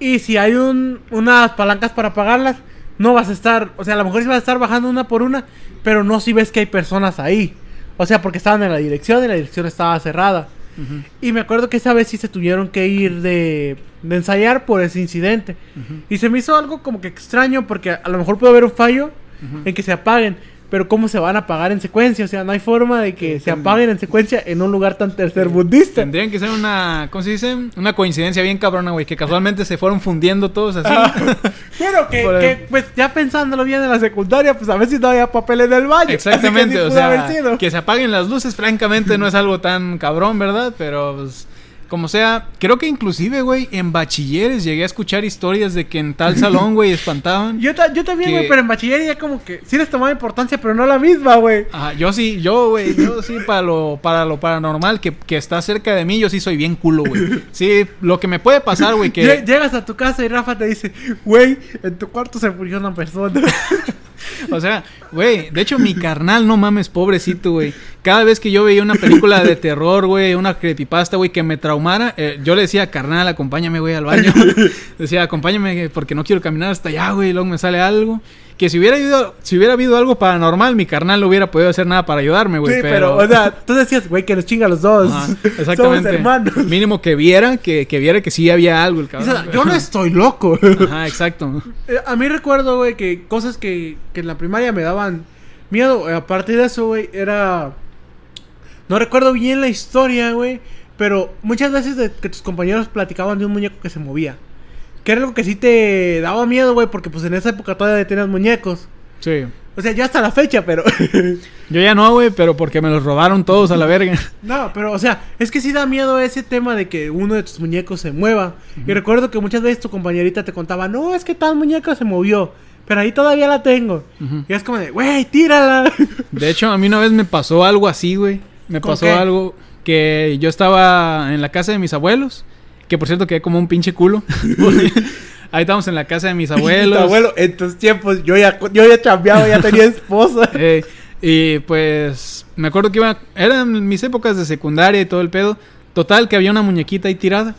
Y si hay un, unas palancas para apagarlas, no vas a estar, o sea, a lo mejor sí vas a estar bajando una por una, pero no si ves que hay personas ahí. O sea, porque estaban en la dirección y la dirección estaba cerrada. Y me acuerdo que esa vez sí se tuvieron que ir de, de ensayar por ese incidente. Y se me hizo algo como que extraño porque a lo mejor puede haber un fallo en que se apaguen. Pero ¿cómo se van a apagar en secuencia? O sea, no hay forma de que se apaguen en secuencia en un lugar tan tercermundista. Tendrían que ser una, ¿cómo se dice? Una coincidencia bien cabrona, güey, que casualmente se fueron fundiendo todos así. Bueno, que, Por el- que, pues ya pensándolo bien en la secundaria, pues a ver si no había papel en el baño. Exactamente, que sí o sea, que se apaguen las luces, francamente no es algo tan cabrón, ¿verdad? Pero pues, como sea, creo que inclusive, güey, en bachilleres llegué a escuchar historias de que en tal salón, güey, espantaban. Yo, ta- yo también, que- güey, pero en bachiller ya como que sí les tomaba importancia, pero no la misma, güey. Ajá, yo sí, yo, güey, yo sí para lo, para lo paranormal que, que está cerca de mí, yo sí soy bien culo, güey. Sí, lo que me puede pasar, güey, que... Llegas a tu casa y Rafa te dice, güey, en tu cuarto se murió una persona. O sea, güey, de hecho mi carnal, no mames, pobrecito, güey. Cada vez que yo veía una película de terror, güey, una creepypasta, güey, que me traumara, eh, yo le decía, carnal, acompáñame, güey, al baño. decía, acompáñame porque no quiero caminar hasta allá, güey, y luego me sale algo. Que si hubiera habido, si hubiera habido algo paranormal, mi carnal no hubiera podido hacer nada para ayudarme, güey. sí, pero, pero, o sea, tú decías, güey, que nos chinga los dos. Ajá, Somos exactamente. hermanos. Mínimo que viera, que, que viera que sí había algo el Y, o cabrón. sea, yo no estoy loco. Ajá, exacto. Eh, A mí recuerdo, güey, que cosas que, que en la primaria me daban miedo. eh, A partir de eso, güey, era... No recuerdo bien la historia, güey. Pero muchas veces de que tus compañeros platicaban de un muñeco que se movía. Que era algo que sí te daba miedo, güey, porque pues en esa época todavía tenías muñecos. Sí. O sea, ya hasta la fecha, pero... Yo ya no, güey, pero porque me los robaron todos a la verga. no, pero o sea, es que sí da miedo ese tema de que uno de tus muñecos se mueva. Y recuerdo que muchas veces tu compañerita te contaba, no, es que tal muñeco se movió. Pero ahí todavía la tengo. Y es como de, güey, tírala. De hecho, a mí una vez me pasó algo así, güey. Me ¿Con pasó qué? algo que yo estaba en la casa de mis abuelos. Que por cierto quedé como un pinche culo. Ahí estamos en la casa de mis abuelos. abuelo, en tus tiempos, yo ya, yo ya chambeaba, ya tenía esposa. Eh, y pues me acuerdo que iba, eran mis épocas de secundaria y todo el pedo. Total, que había una muñequita ahí tirada.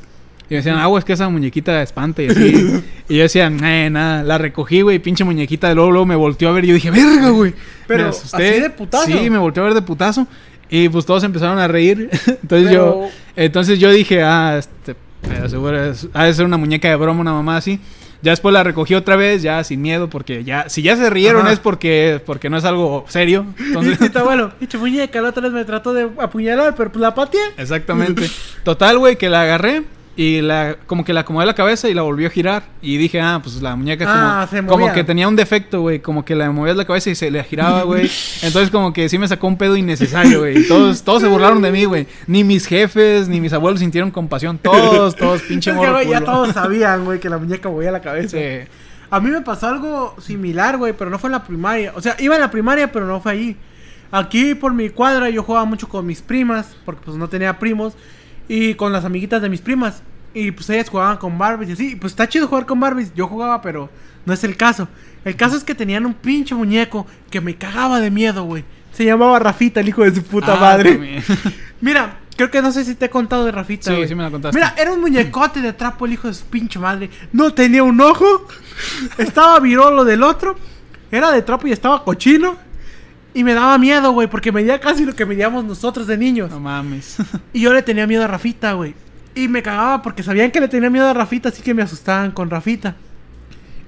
Y me decían, ah, güey, es que esa muñequita espanta y así. y yo decía, eh, nada, la recogí, güey, pinche muñequita. Luego, luego me volteó a ver y yo dije, verga, güey. Pero, Me asusté. ¿así de putazo? Sí, me volteó a ver de putazo. Y pues todos empezaron a reír. entonces Pero- yo, entonces yo dije, ah, este, pero seguro es, ha de ser una muñeca de broma, una mamá así. Ya después la recogí otra vez, ya sin miedo, porque ya, si ya se rieron Ajá. es porque, porque no es algo serio. Entonces, Y tu abuelo, pinche muñeca, la otra vez me trató de apuñalar, pero pues la pateé. Exactamente. Total, güey, que la agarré y la como que la acomodé la cabeza y la volvió a girar y dije, ah, pues la muñeca Ah, como, que tenía un defecto, güey, como que la movías la cabeza y se le giraba, güey. Entonces como que sí me sacó un pedo innecesario, güey. Todos todos se burlaron de mí, güey. Ni mis jefes ni mis abuelos sintieron compasión. Todos, todos pinche Es que, morro güey, ya todos sabían, güey, que la muñeca movía la cabeza. Sí. A mí me pasó algo similar, güey, pero no fue en la primaria. O sea, iba en la primaria, pero no fue ahí. Aquí por mi cuadra yo jugaba mucho con mis primas, porque pues no tenía primos, y con las amiguitas de mis primas. Y pues ellas jugaban con Barbies y así. Pues está chido jugar con Barbies. Yo jugaba, pero no es el caso. El caso es que tenían un pinche muñeco que me cagaba de miedo, güey. Se llamaba Rafita, el hijo de su puta Ah, madre. Mira, creo que no sé si te he contado de Rafita. Sí, sí me la contaste. Mira, era un muñecote de trapo el hijo de su pinche madre. No tenía un ojo. Estaba virolo del otro. Era de trapo y estaba cochino. Y me daba miedo, güey, porque medía casi lo que medíamos nosotros de niños. No mames. Y yo le tenía miedo a Rafita, güey. Y me cagaba porque sabían que le tenía miedo a Rafita, así que me asustaban con Rafita.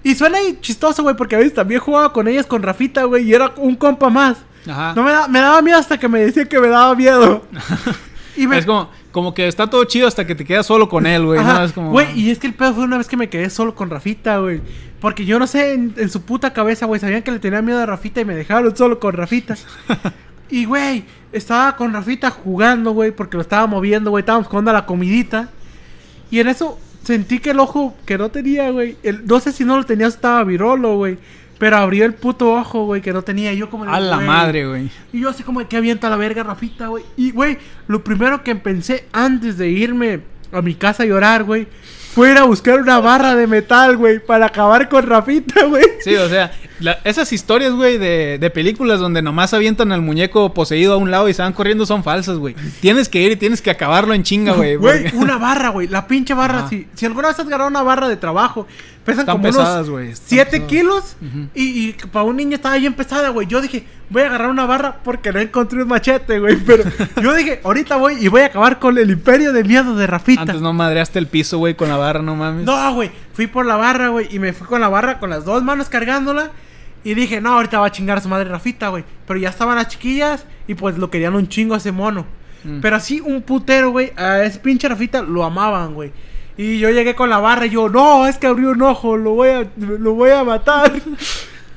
Y suena ahí chistoso, güey, porque a veces también jugaba con ellas con Rafita, güey, y era un compa más. Ajá. No me, da- me daba miedo hasta que me decía que me daba miedo. y me, Es como, como que está todo chido hasta que te quedas solo con él, güey. ¿no? Como... Y es que el pedo fue una vez que me quedé solo con Rafita, güey. Porque yo no sé, en, en su puta cabeza, güey, sabían que le tenía miedo a Rafita y me dejaron solo con Rafita. y, güey, estaba con Rafita jugando, güey, porque lo estaba moviendo, güey. Estábamos jugando a la comidita. Y en eso sentí que el ojo que no tenía, güey. No sé si no lo tenía, estaba virolo, güey. Pero abrió el puto ojo, güey, que no tenía. Y yo como... A la madre, güey. Y yo así como que avienta la verga Rafita, güey. Y, güey, lo primero que pensé antes de irme a mi casa a llorar, güey, fue ir a buscar una barra de metal, güey, para acabar con Rafita, güey. Sí, o sea, la- esas historias, güey, de, de películas donde nomás avientan al muñeco poseído a un lado y se van corriendo son falsas, güey. Tienes que ir y tienes que acabarlo en chinga, güey. Güey, porque- una barra, güey. La pinche barra. Si, si alguna vez has agarrado una barra de trabajo, pesan Están como pesadas, unos güey, están 7 pesadas. kilos. Y, y para un niño estaba bien pesada, güey. Yo dije, voy a agarrar una barra porque no encontré un machete, güey. Pero yo dije, ahorita voy y voy a acabar con el imperio de miedo de Rafita. Antes no madreaste el piso, güey, con la barra, no mames. No, güey. Fui por la barra, güey. Y me fui con la barra con las dos manos cargándola. Y dije, no, ahorita va a chingar a su madre Rafita, güey. Pero ya estaban las chiquillas y pues lo querían un chingo a ese mono. Mm. Pero así, un putero, güey. A ese pinche Rafita lo amaban, güey. Y yo llegué con la barra y yo, no, es que abrió un ojo, lo voy a, lo voy a matar.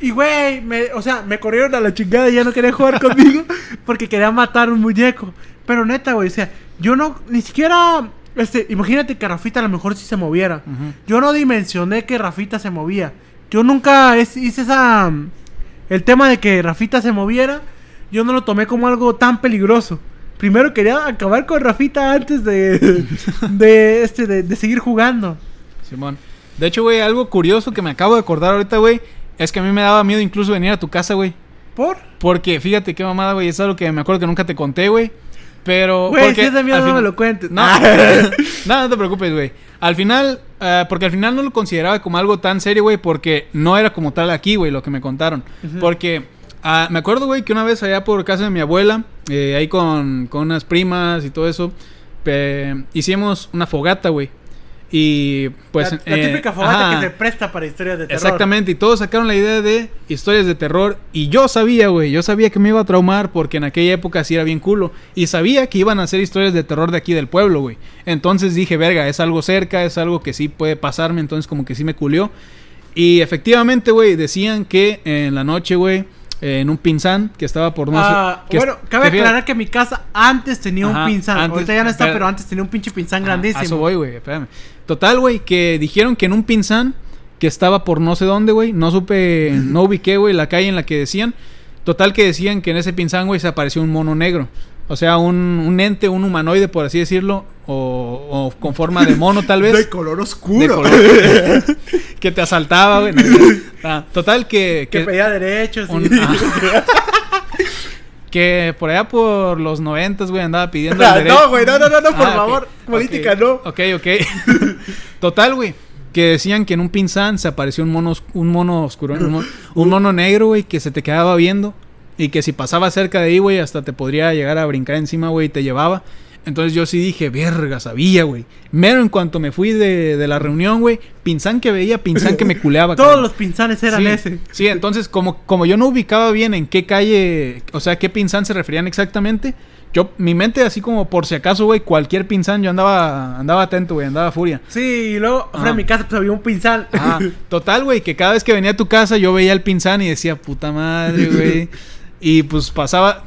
Y, güey, me, o sea, me corrieron a la chingada y ya no quería jugar conmigo porque quería matar un muñeco. Pero neta, güey, o sea, yo no, ni siquiera, este, imagínate que Rafita a lo mejor sí se moviera. Yo no dimensioné que Rafita se movía. Yo nunca es- hice esa, el tema de que Rafita se moviera, yo no lo tomé como algo tan peligroso. Primero quería acabar con Rafita antes de, de, este, de, de seguir jugando. Simón. De hecho, güey, algo curioso que me acabo de acordar ahorita, güey, es que a mí me daba miedo incluso venir a tu casa, güey. ¿Por? Porque fíjate qué mamada, güey, es algo que me acuerdo que nunca te conté, güey. Pero. Güey, porque si es de miedo no me lo cuentes. No, no, no te preocupes, güey. Al final, eh, porque al final no lo consideraba como algo tan serio, güey, porque no era como tal aquí, güey, lo que me contaron. Porque ah, me acuerdo, güey, que una vez allá por casa de mi abuela, eh, ahí con, con unas primas y todo eso, hicimos una fogata, güey. Y pues. la, la eh, típica fogata ajá. que se presta para historias de terror. Exactamente, y todos sacaron la idea de historias de terror. Y yo sabía, güey, yo sabía que me iba a traumar porque en aquella época sí era bien culo. Y sabía que iban a hacer historias de terror de aquí del pueblo, güey. Entonces dije, verga, es algo cerca, es algo que sí puede pasarme, entonces como que sí me culió. Y efectivamente, güey, decían que en la noche, güey, eh, en un pinzán que estaba por no sé. Ah, que bueno, cabe aclarar que mi casa antes tenía Ajá, un pinzán. antes- Ahorita ya no está, pero antes tenía un pinche pinzán Ajá, grandísimo. Eso voy, güey, espérame. Total, güey, que dijeron que en un pinzán que estaba por no sé dónde, güey, no supe, no ubiqué, güey, la calle en la que decían. Total que decían que en ese pinzán, güey, se apareció un mono negro. O sea, un, un ente, un humanoide, por así decirlo, o, o con forma de mono tal vez. De color oscuro. de color. que te asaltaba, güey. Ah, total que... Que que- pedía derechos. y- un- ah. que por allá por los noventas, güey, andaba pidiendo el Ah, derecho. no, güey, no, no, no, no, por favor. Política, no. Ok, ok. Total, güey. Que decían que en un pinzán se apareció un mono, un mono oscuro, un mono negro, güey, que se te quedaba viendo. Y que si pasaba cerca de ahí, güey, hasta te podría llegar a brincar encima, güey, y te llevaba. Entonces yo sí dije, verga, sabía, güey. Mero en cuanto me fui de, de la reunión, güey, pinzán que veía, pinzán que me culeaba. Todos cabrón. los pinzanes eran sí, ese. Sí, entonces como, como yo no ubicaba bien en qué calle, o sea, qué pinzán se referían exactamente, yo, mi mente así como por si acaso, güey, cualquier pinzán, yo andaba, andaba atento, güey, andaba furia. Sí, y luego fuera Ajá. de mi casa pues había un pinzán. Ah, total, güey, que cada vez que venía a tu casa yo veía el pinzán y decía, puta madre, güey. y pues pasaba,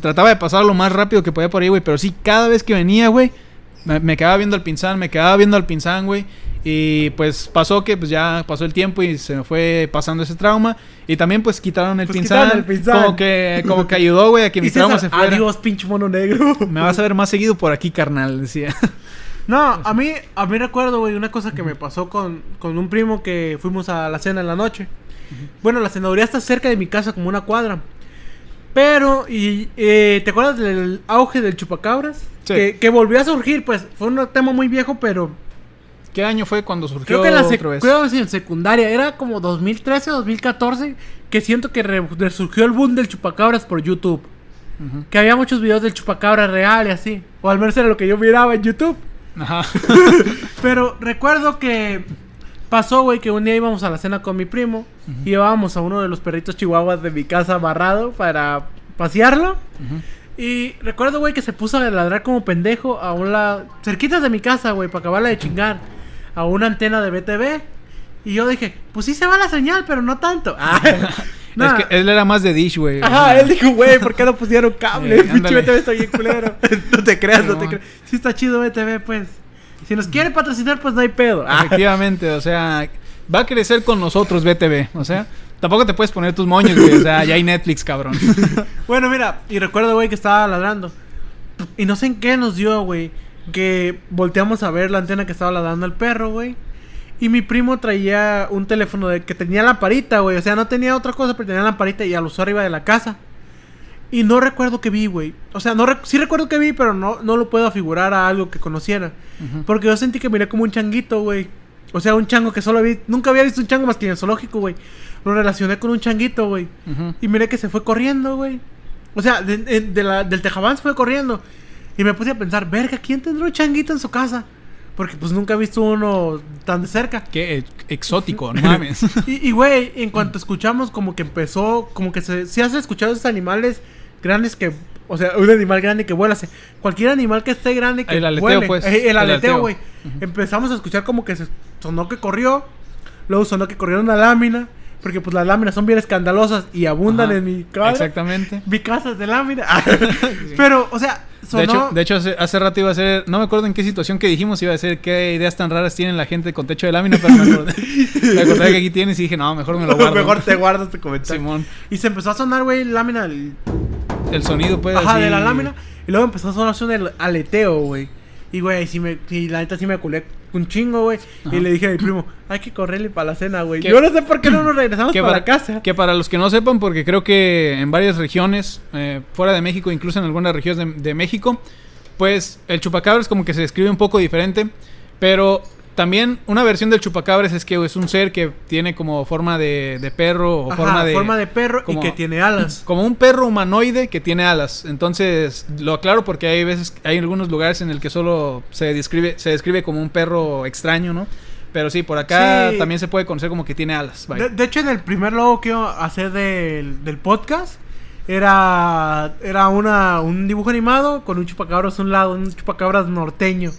trataba de pasar lo más rápido que podía por ahí, güey, pero sí, cada vez que venía, güey, me, me quedaba viendo al pinzán, me quedaba viendo al pinzán, güey. Y pues pasó que pues ya pasó el tiempo y se me fue pasando ese trauma. Y también pues quitaron el, Pues, pinzán, quitaron el pinzán. Como que, como que ayudó, güey, a que mi trauma se fuera. Adiós, pinche mono negro. Me vas a ver más seguido por aquí, carnal, decía. No, a mí, a mí recuerdo, güey, una cosa que me pasó con, con un primo que fuimos a la cena en la noche. Bueno, la cenaduría está cerca de mi casa, como una cuadra. Pero, y, eh, ¿te acuerdas del auge del chupacabras? Sí. Que, que volvió a surgir, pues, fue un tema muy viejo, pero ¿Qué año fue cuando surgió creo que en la otra vez? creo que en secundaria, era como 2013 2014, que siento que re- resurgió el boom del chupacabras por YouTube. Que había muchos videos del chupacabra real y así. O al menos era lo que yo miraba en YouTube. Ajá. Pero recuerdo que pasó, güey, que un día íbamos a la cena con mi primo y llevábamos a uno de los perritos chihuahuas de mi casa amarrado para pasearlo. Y recuerdo, güey, que se puso a ladrar como pendejo a un lado, cerquita de mi casa, güey, para acabarla de chingar, a una antena de BTV. Y yo dije, pues sí se va la señal, pero no tanto. Ah, nah. Es que él era más de Dish, güey. Ajá, él dijo, güey, ¿por qué no pusieron cable? Eh, Pinche. BTV está bien culero. no te creas, no, No. te creas. Sí está chido BTV, pues. Si nos quiere patrocinar, pues no hay pedo. Efectivamente, o sea, va a crecer con nosotros BTV, o sea, tampoco te puedes poner tus moños, güey, o sea, ya hay Netflix, cabrón. Bueno, mira, y recuerdo, güey, que estaba ladrando. Y no sé en qué nos dio, güey, que volteamos a ver la antena que estaba ladrando el perro, güey. Y mi primo traía un teléfono de que tenía lamparita, güey. O sea, no tenía otra cosa, pero tenía lamparita y al usó arriba de la casa. Y no recuerdo que vi, güey. O sea, no rec- sí recuerdo que vi, pero no, no lo puedo afigurar a algo que conociera. Porque yo sentí que miré como un changuito, güey. O sea, un chango que solo vi. Nunca había visto un chango más que en el zoológico, güey. Lo relacioné con un changuito, güey. Y miré que se fue corriendo, güey. O sea, de, de- de la- del Tejabán se fue corriendo. Y me puse a pensar, verga, ¿quién tendrá un changuito en su casa? Porque pues nunca he visto uno tan de cerca. Qué ex- exótico, no mames. Y, güey, en cuanto escuchamos, como que empezó, como que se, si has escuchado esos animales grandes que, o sea, un animal grande que vuela, se- cualquier animal que esté grande que El aleteo, vuele, pues. eh, el aleteo, güey. Empezamos a escuchar como que se sonó que corrió, luego sonó que corrió una lámina, porque pues las láminas son bien escandalosas y abundan Ajá. en mi casa. Exactamente. Mi casa es de lámina. Pero, o sea, sonó. De hecho, de hecho hace, hace rato iba a ser, no me acuerdo en qué situación que dijimos, iba a decir qué ideas tan raras tienen la gente con techo de lámina, pero me acordé, me acordé que aquí tienes y dije, no, mejor me lo guardo. Mejor te guardas tu comentario. Simón, Y se empezó a sonar, güey, lámina. el- el sonido pues Ajá, así- de la lámina. Y luego empezó a sonar son el aleteo, güey. Y, güey, sí me, sí, la neta sí me culé un chingo, güey. Y le dije a mi primo, hay que correrle para la cena, güey. Que- Yo no sé por qué no nos regresamos que para para, casa. que para los que no sepan, porque creo que en varias regiones, eh, fuera de México, incluso en algunas regiones de, de México, pues el chupacabras como que se describe un poco diferente, pero también una versión del chupacabras es que es un ser que tiene como forma de, de perro o Ajá, forma de... perro como- y que tiene alas. Como un perro humanoide que tiene alas. Entonces, lo aclaro porque hay veces, hay algunos lugares en el que solo se describe, se describe como un perro extraño, ¿no? Pero sí, por acá Sí. también se puede conocer como que tiene alas. De, de hecho, en el primer logo que iba a hacer del, del podcast, era, era una, un dibujo animado con un chupacabras a un lado, un chupacabras norteño.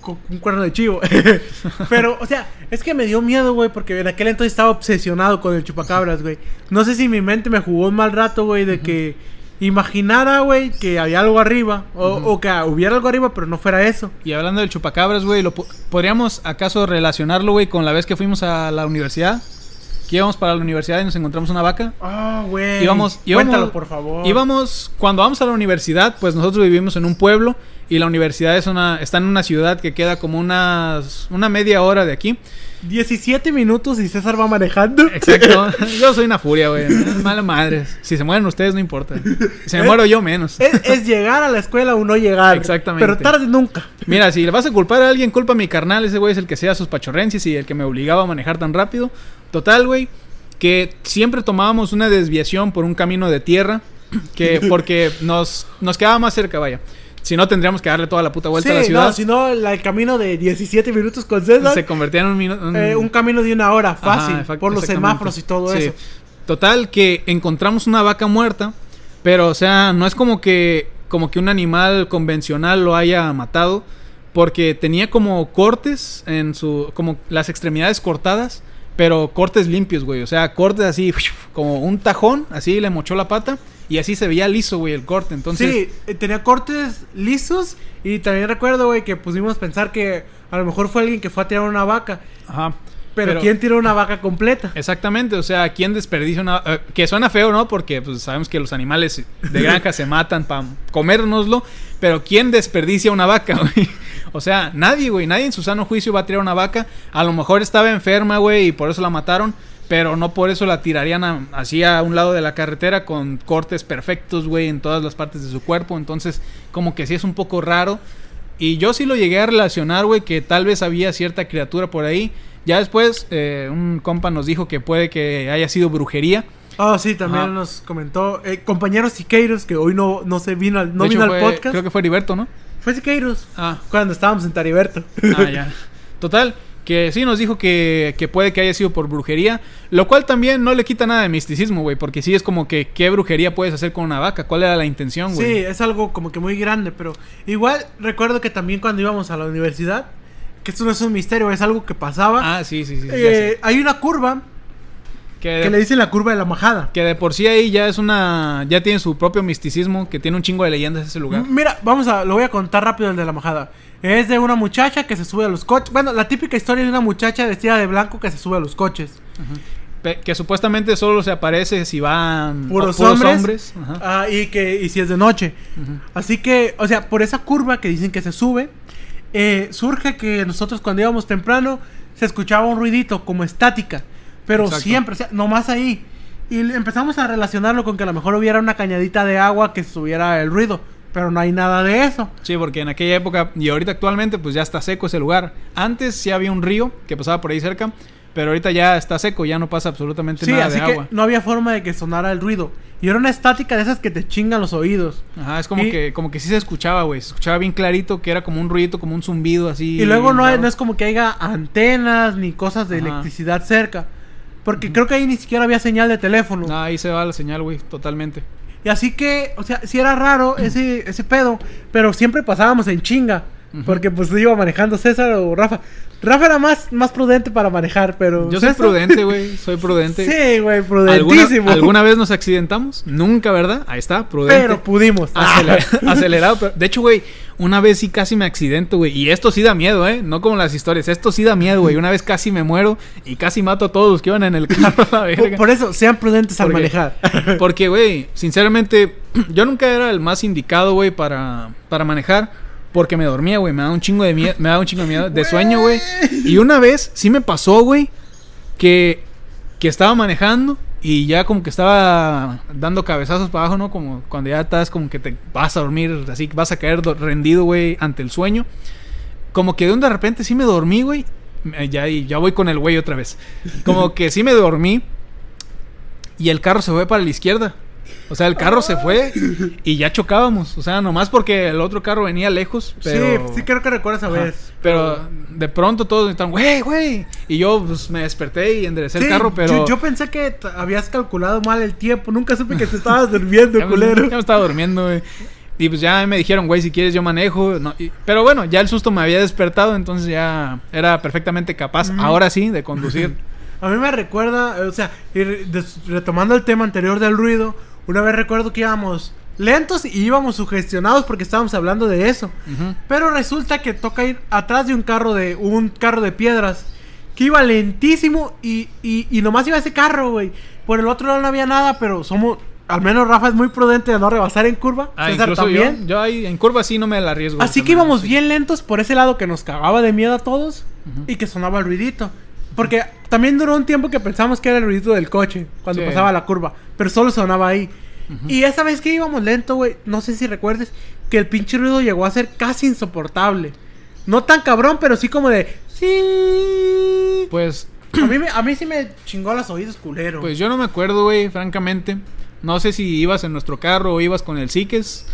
Con un cuerno de chivo. Pero, o sea, es que me dio miedo, güey, porque en aquel entonces estaba obsesionado con el chupacabras, güey. No sé si mi mente me jugó un mal rato, güey, de que imaginara, güey, que había algo arriba. O, o que hubiera algo arriba, pero no fuera eso. Y hablando del chupacabras, güey, ¿lo po- ¿podríamos acaso relacionarlo, güey, con la vez que fuimos a la universidad? Que íbamos para la universidad y nos encontramos una vaca. Ah, güey. Íbamos, íbamos, Cuéntalo, por favor. Íbamos, cuando vamos a la universidad, pues nosotros vivimos en un pueblo y la universidad es una, está en una ciudad que queda como unas, una media hora de aquí. 17 minutos y César va manejando. Exacto. Yo soy una furia, güey. Mala madre. Si se mueren ustedes, no importa. Si me muero yo, menos. es, es llegar a la escuela o no llegar. Exactamente. Pero tarde nunca. Mira, si le vas a culpar a alguien, culpa a mi carnal. Ese güey es el que sea sus pachorrencias y el que me obligaba a manejar tan rápido. Total, güey, que siempre tomábamos una desviación por un camino de tierra. Que porque nos, nos quedaba más cerca, vaya. Si no, tendríamos que darle toda la puta vuelta sí, a la ciudad. no, si no, el camino de 17 minutos con César. Se convertía en un eh, un camino de una hora, fácil. Ajá, por los semáforos y todo Sí. eso. Total, que encontramos una vaca muerta, pero o sea, no es como que, como que un animal convencional lo haya matado, porque tenía como cortes en su, como las extremidades cortadas, pero cortes limpios, güey. O sea, cortes así, como un tajón, así le mochó la pata, y así se veía liso, güey, el corte. Entonces, sí, eh, tenía cortes lisos. Y también recuerdo, güey, que pusimos pensar que a lo mejor fue alguien que fue a tirar una vaca. ajá. Pero, ¿quién tiró una vaca completa? Exactamente, o sea, ¿quién desperdicia una... eh, que suena feo, ¿no? Porque pues, sabemos que los animales de granja se matan para comérnoslo, pero ¿quién desperdicia una vaca, güey? O sea, nadie, güey, nadie en su sano juicio va a tirar una vaca. A lo mejor estaba enferma, güey, y por eso la mataron, pero no por eso la tirarían a- así a un lado de la carretera con cortes perfectos, güey, en todas las partes de su cuerpo. Entonces, como que sí es un poco raro. Y yo sí lo llegué a relacionar, güey, que tal vez había cierta criatura por ahí. Ya después, eh, un compa nos dijo que puede que haya sido brujería. Oh, sí, también Ajá. nos comentó. Eh, compañero Siqueiros, que hoy no, no se vino al, no De vino hecho, al fue- podcast. Creo que fue Heriberto, ¿no? Fue Siqueiros. Ah, Cuando estábamos en Tariberto. ah, ya. Total, que sí nos dijo que, que puede que haya sido por brujería. Lo cual también no le quita nada de misticismo, güey. Porque sí es como que, ¿qué brujería puedes hacer con una vaca? ¿Cuál era la intención, Sí, güey? es algo como que muy grande, pero igual recuerdo que también cuando íbamos a la universidad, que esto no es un misterio, es algo que pasaba. Ah, sí, sí, sí. eh, hay una curva Que, que le dicen la curva de la majada. que de por sí ahí ya es una... Ya tiene su propio misticismo, que tiene un chingo de leyendas ese lugar. Mira, vamos a, lo voy a contar rápido el de la majada. Es de una muchacha que se sube a los coches. Bueno, la típica historia de una muchacha vestida de blanco que se sube a los coches. Pe- Que supuestamente solo se aparece si van Puros, hombres. Ajá. Ah, y que y si es de noche. Así que, o sea, por esa curva que dicen que se sube, eh, surge que nosotros cuando íbamos temprano se escuchaba un ruidito como estática. Pero Exacto. siempre, o sea, nomás ahí. Y empezamos a relacionarlo con que a lo mejor hubiera una cañadita de agua que subiera el ruido. Pero no hay nada de eso. Sí, porque en aquella época y ahorita actualmente pues ya está seco ese lugar. Antes sí había un río que pasaba por ahí cerca, pero ahorita ya está seco, ya no pasa absolutamente Sí, nada así de que agua. no había forma de que sonara el ruido. Y era una estática de esas que te chingan los oídos. Ajá, es como Y- que como que sí se escuchaba, güey, se escuchaba bien clarito que era como un ruidito, como un zumbido así. Y luego no, hay- no es como que haya antenas ni cosas de Ajá. electricidad cerca. Porque creo que ahí ni siquiera había señal de teléfono. No, ahí se va la señal, güey, totalmente. Y así que, o sea, sí era raro ese, ese pedo, pero siempre pasábamos en chinga. Porque pues iba manejando César o Rafa. Rafa era más, más prudente para manejar, pero. Yo soy prudente, güey, soy prudente. Sí, güey, ¿Alguna, prudentísimo. ¿Alguna vez nos accidentamos? Nunca, ¿verdad? Ahí está, prudente. Pero pudimos. Aceler- acelerado. pero- de hecho, güey, una vez sí casi me accidento, güey. Y esto sí da miedo, ¿eh? No como las historias. Esto sí da miedo, güey. Una vez casi me muero y casi mato a todos los que iban en el carro. la por, verga. por eso, sean prudentes al Porque- manejar. Porque, güey, sinceramente, yo nunca era el más indicado, güey, para, para manejar. Porque me dormía, güey. Me daba un chingo de miedo. Me daba un chingo de miedo. De sueño, güey. Y una vez sí me pasó, güey. Que, que estaba manejando. Y ya como que estaba dando cabezazos para abajo, ¿no? Como cuando ya estás como que te vas a dormir, así que vas a caer do- rendido, güey, ante el sueño. Como que de un de repente sí me dormí, güey. Ya, y ya voy con el güey otra vez. Como que sí me dormí. Y el carro se fue para la izquierda. O sea, el carro se fue y ya chocábamos. O sea, nomás porque el otro carro venía lejos. Pero, Sí, sí creo que recuerdo esa vez. Pero de pronto todos estaban, güey, güey. Y yo pues, me desperté y enderecé Sí, el carro, pero. yo, yo pensé que habías calculado mal el tiempo. Nunca supe que te estabas durmiendo, ya, me, culero. ya me estaba durmiendo, güey. Y pues ya me dijeron, güey, si quieres yo manejo. No, y- pero bueno, ya el susto me había despertado, entonces ya era perfectamente capaz, Mm. ahora sí, de conducir. A mí me recuerda, o sea, retomando el tema anterior del ruido, una vez recuerdo que íbamos lentos y íbamos sugestionados porque estábamos hablando de eso. Ujú. Pero resulta que toca ir atrás de un carro de un carro de piedras que iba lentísimo y, y, y nomás iba ese carro, güey. Por el otro lado no había nada, pero somos. Al menos Rafa es muy prudente de no rebasar en curva. Ah, César también. Yo, yo ahí en curva sí no me la arriesgo. Así que también, íbamos sí. bien lentos por ese lado que nos cagaba de miedo a todos Ujú. y que sonaba el ruidito. Porque también duró un tiempo que pensamos que era el ruidito del coche cuando Sí. pasaba la curva, pero solo sonaba ahí. Y esa vez que íbamos lento, güey, no sé si recuerdes que el pinche ruido llegó a ser casi insoportable. No tan cabrón, pero sí como de sí. Pues, A mí, me- a mí sí me chingó los oídos culero. pues yo no me acuerdo, güey, francamente. No sé si ibas en nuestro carro o ibas con el Siques.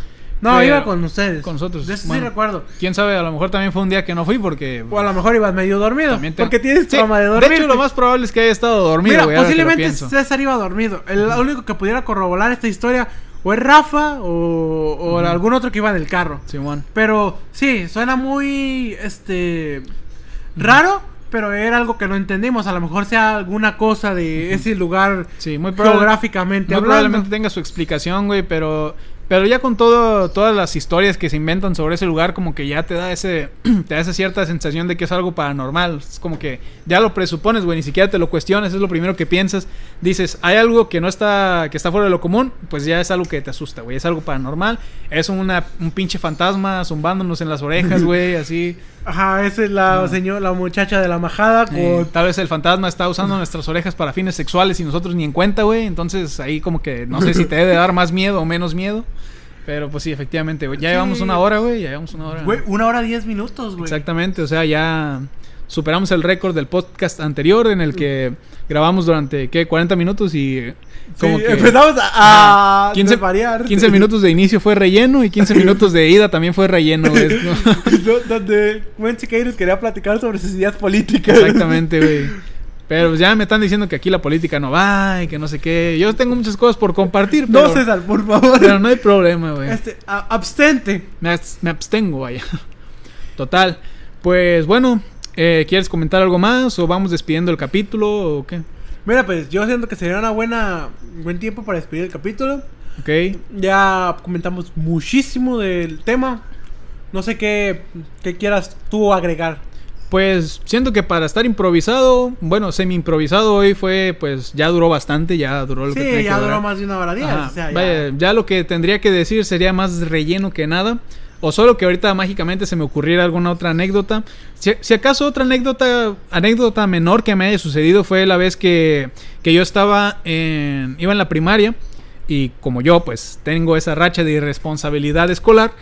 No, pero- iba con ustedes. con nosotros, De eso bueno. sí recuerdo. Quién sabe, a lo mejor también fue un día que no fui porque. O a lo mejor ibas medio dormido. te- Porque tienes Sí, fama de dormir. hecho, lo más probable es que haya estado dormido, Mira, lo posiblemente. César iba dormido. El único que pudiera corroborar esta historia o es Rafa o, o algún otro que iba en el carro. Simón. Pero sí, suena muy este raro, pero era algo que no entendimos. A lo mejor sea alguna cosa de ese lugar Sí, muy geográficamente Muy hablando. probablemente tenga su explicación, güey, pero pero ya con todo todas las historias que se inventan sobre ese lugar como que ya te da ese te da esa cierta sensación de que es algo paranormal, es como que ya lo presupones, güey, ni siquiera te lo cuestiones, es lo primero que piensas. Dices, hay algo que no está que está fuera de lo común, pues ya es algo que te asusta, güey, es algo paranormal, es una un pinche fantasma zumbándonos en las orejas, güey, así. Ajá, esa es la No. señora, la muchacha de la majada con Eh, tal vez el fantasma está usando nuestras orejas para fines sexuales y nosotros ni en cuenta, güey. Entonces ahí como que no sé si te debe dar más miedo o menos miedo. Pero pues sí, efectivamente, güey. Ya Sí. llevamos una hora, güey. Ya llevamos una hora. Güey, una hora diez minutos, güey. Exactamente, o sea, ya superamos el récord del podcast anterior en el que grabamos durante, ¿qué? 40 minutos y como Sí, que... empezamos a, a 15, desvariar. 15 minutos de inicio fue relleno y 15 minutos de ida también fue relleno, güey. ¿no? Do- donde quería platicar sobre sus ideas políticas. Exactamente, güey. Pero pues ya me están diciendo que aquí la política no va y que no sé qué. Yo tengo muchas cosas por compartir, pero, No, César, por favor. pero no hay problema, güey. Este, abstente. Me, abs- me abstengo, vaya. Total. Pues bueno, eh, ¿quieres comentar algo más o vamos despidiendo el capítulo o qué? Mira, pues yo siento que sería una buena buen tiempo para despedir el capítulo. Ok. Ya comentamos muchísimo del tema. No sé qué, qué quieras tú agregar. Pues siento que para estar improvisado, bueno, semi improvisado hoy fue, pues ya duró bastante, ya duró lo que tenía Sí, que ya durar. duró más de una hora diez. O sea, ya- vaya, ya lo que tendría que decir sería más relleno que nada. O solo que ahorita mágicamente se me ocurriera alguna otra anécdota. Si, si acaso otra anécdota, anécdota menor que me haya sucedido fue la vez que, que yo estaba en, iba en la primaria y como yo pues tengo esa racha de irresponsabilidad escolar,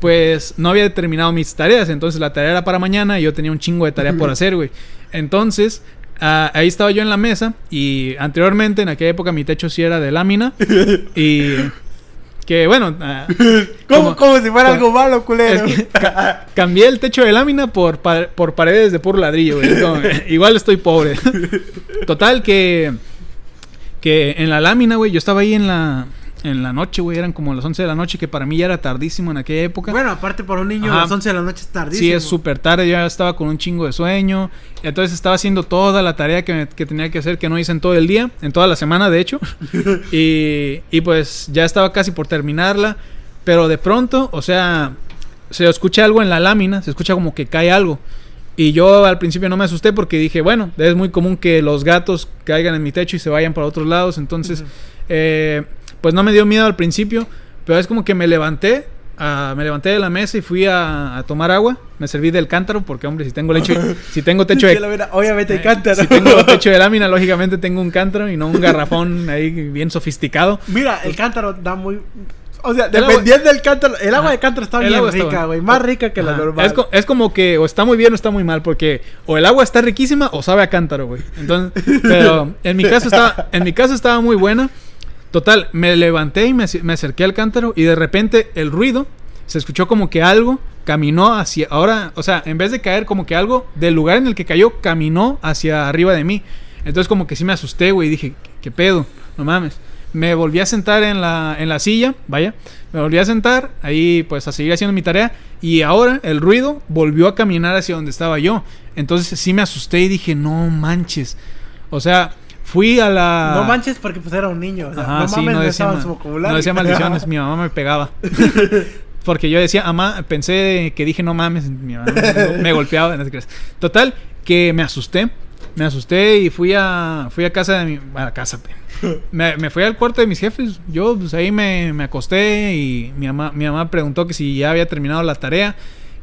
pues no había terminado mis tareas. Entonces la tarea era para mañana y yo tenía un chingo de tarea por hacer, güey. Entonces ah, ahí estaba yo en la mesa y anteriormente en aquella época mi techo sí era de lámina y que bueno... ah, como, como- si fuera como- algo malo, culero. es que ca- cambié el techo de lámina por, pa- por paredes de puro ladrillo, güey. Como, igual estoy pobre. Total que que en la lámina, güey, yo estaba ahí en la en la noche, güey, eran como las 11 de la noche, que para mí ya era tardísimo en aquella época. bueno, aparte por un niño Ajá. las 11 de la noche es tardísimo. Sí, es súper tarde, yo ya estaba con un chingo de sueño. Y entonces estaba haciendo toda la tarea que, me- que tenía que hacer, que no hice en todo el día, en toda la semana, de hecho. y, y pues ya estaba casi por terminarla. Pero de pronto, o sea, se escucha algo en la lámina, se escucha como que cae algo. Y yo al principio no me asusté porque dije, bueno, es muy común que los gatos caigan en mi techo y se vayan para otros lados. Entonces, eh, pues no me dio miedo al principio, pero es como que me levanté, ah, me levanté de la mesa y fui a, a tomar agua. Me serví del cántaro porque, hombre, si tengo lecho, si tengo techo de, obviamente hay eh, cántaro. si tengo techo de lámina, lógicamente tengo un cántaro y no un garrafón ahí bien sofisticado. Mira, el cántaro da muy. O sea, dependiendo del cántaro. El agua de cántaro está bien está rica, güey. Más rica que la normal. Es, co- es como que o está muy bien o está muy mal, porque o el agua está riquísima o sabe a cántaro, güey. Entonces, pero en mi caso estaba, en mi caso estaba muy buena. Total, me levanté y me, me acerqué al cántaro y de repente el ruido se escuchó como que algo caminó hacia ahora, o sea, en vez de caer como que algo del lugar en el que cayó caminó hacia arriba de mí. Entonces como que sí me asusté, güey, y dije, ¿qué, qué pedo? No mames. Me volví a sentar en la, en la silla, vaya. Me volví a sentar, ahí pues a seguir haciendo mi tarea. Y ahora el ruido volvió a caminar hacia donde estaba yo. Entonces sí me asusté y dije, no manches. O sea, fui a la... No manches porque pues era un niño. O sea, Ajá, no sí, mames, no decía, ma- su vocabulario. no decía maldiciones, mi mamá me pegaba. Porque yo decía, mamá, pensé que dije no mames, mi mamá me, golpeaba. Total, que me asusté. me asusté y fui a fui a casa de mi a la casa me fui al cuarto de mis jefes yo pues ahí me, me acosté y mi mamá mi mamá preguntó que si ya había terminado la tarea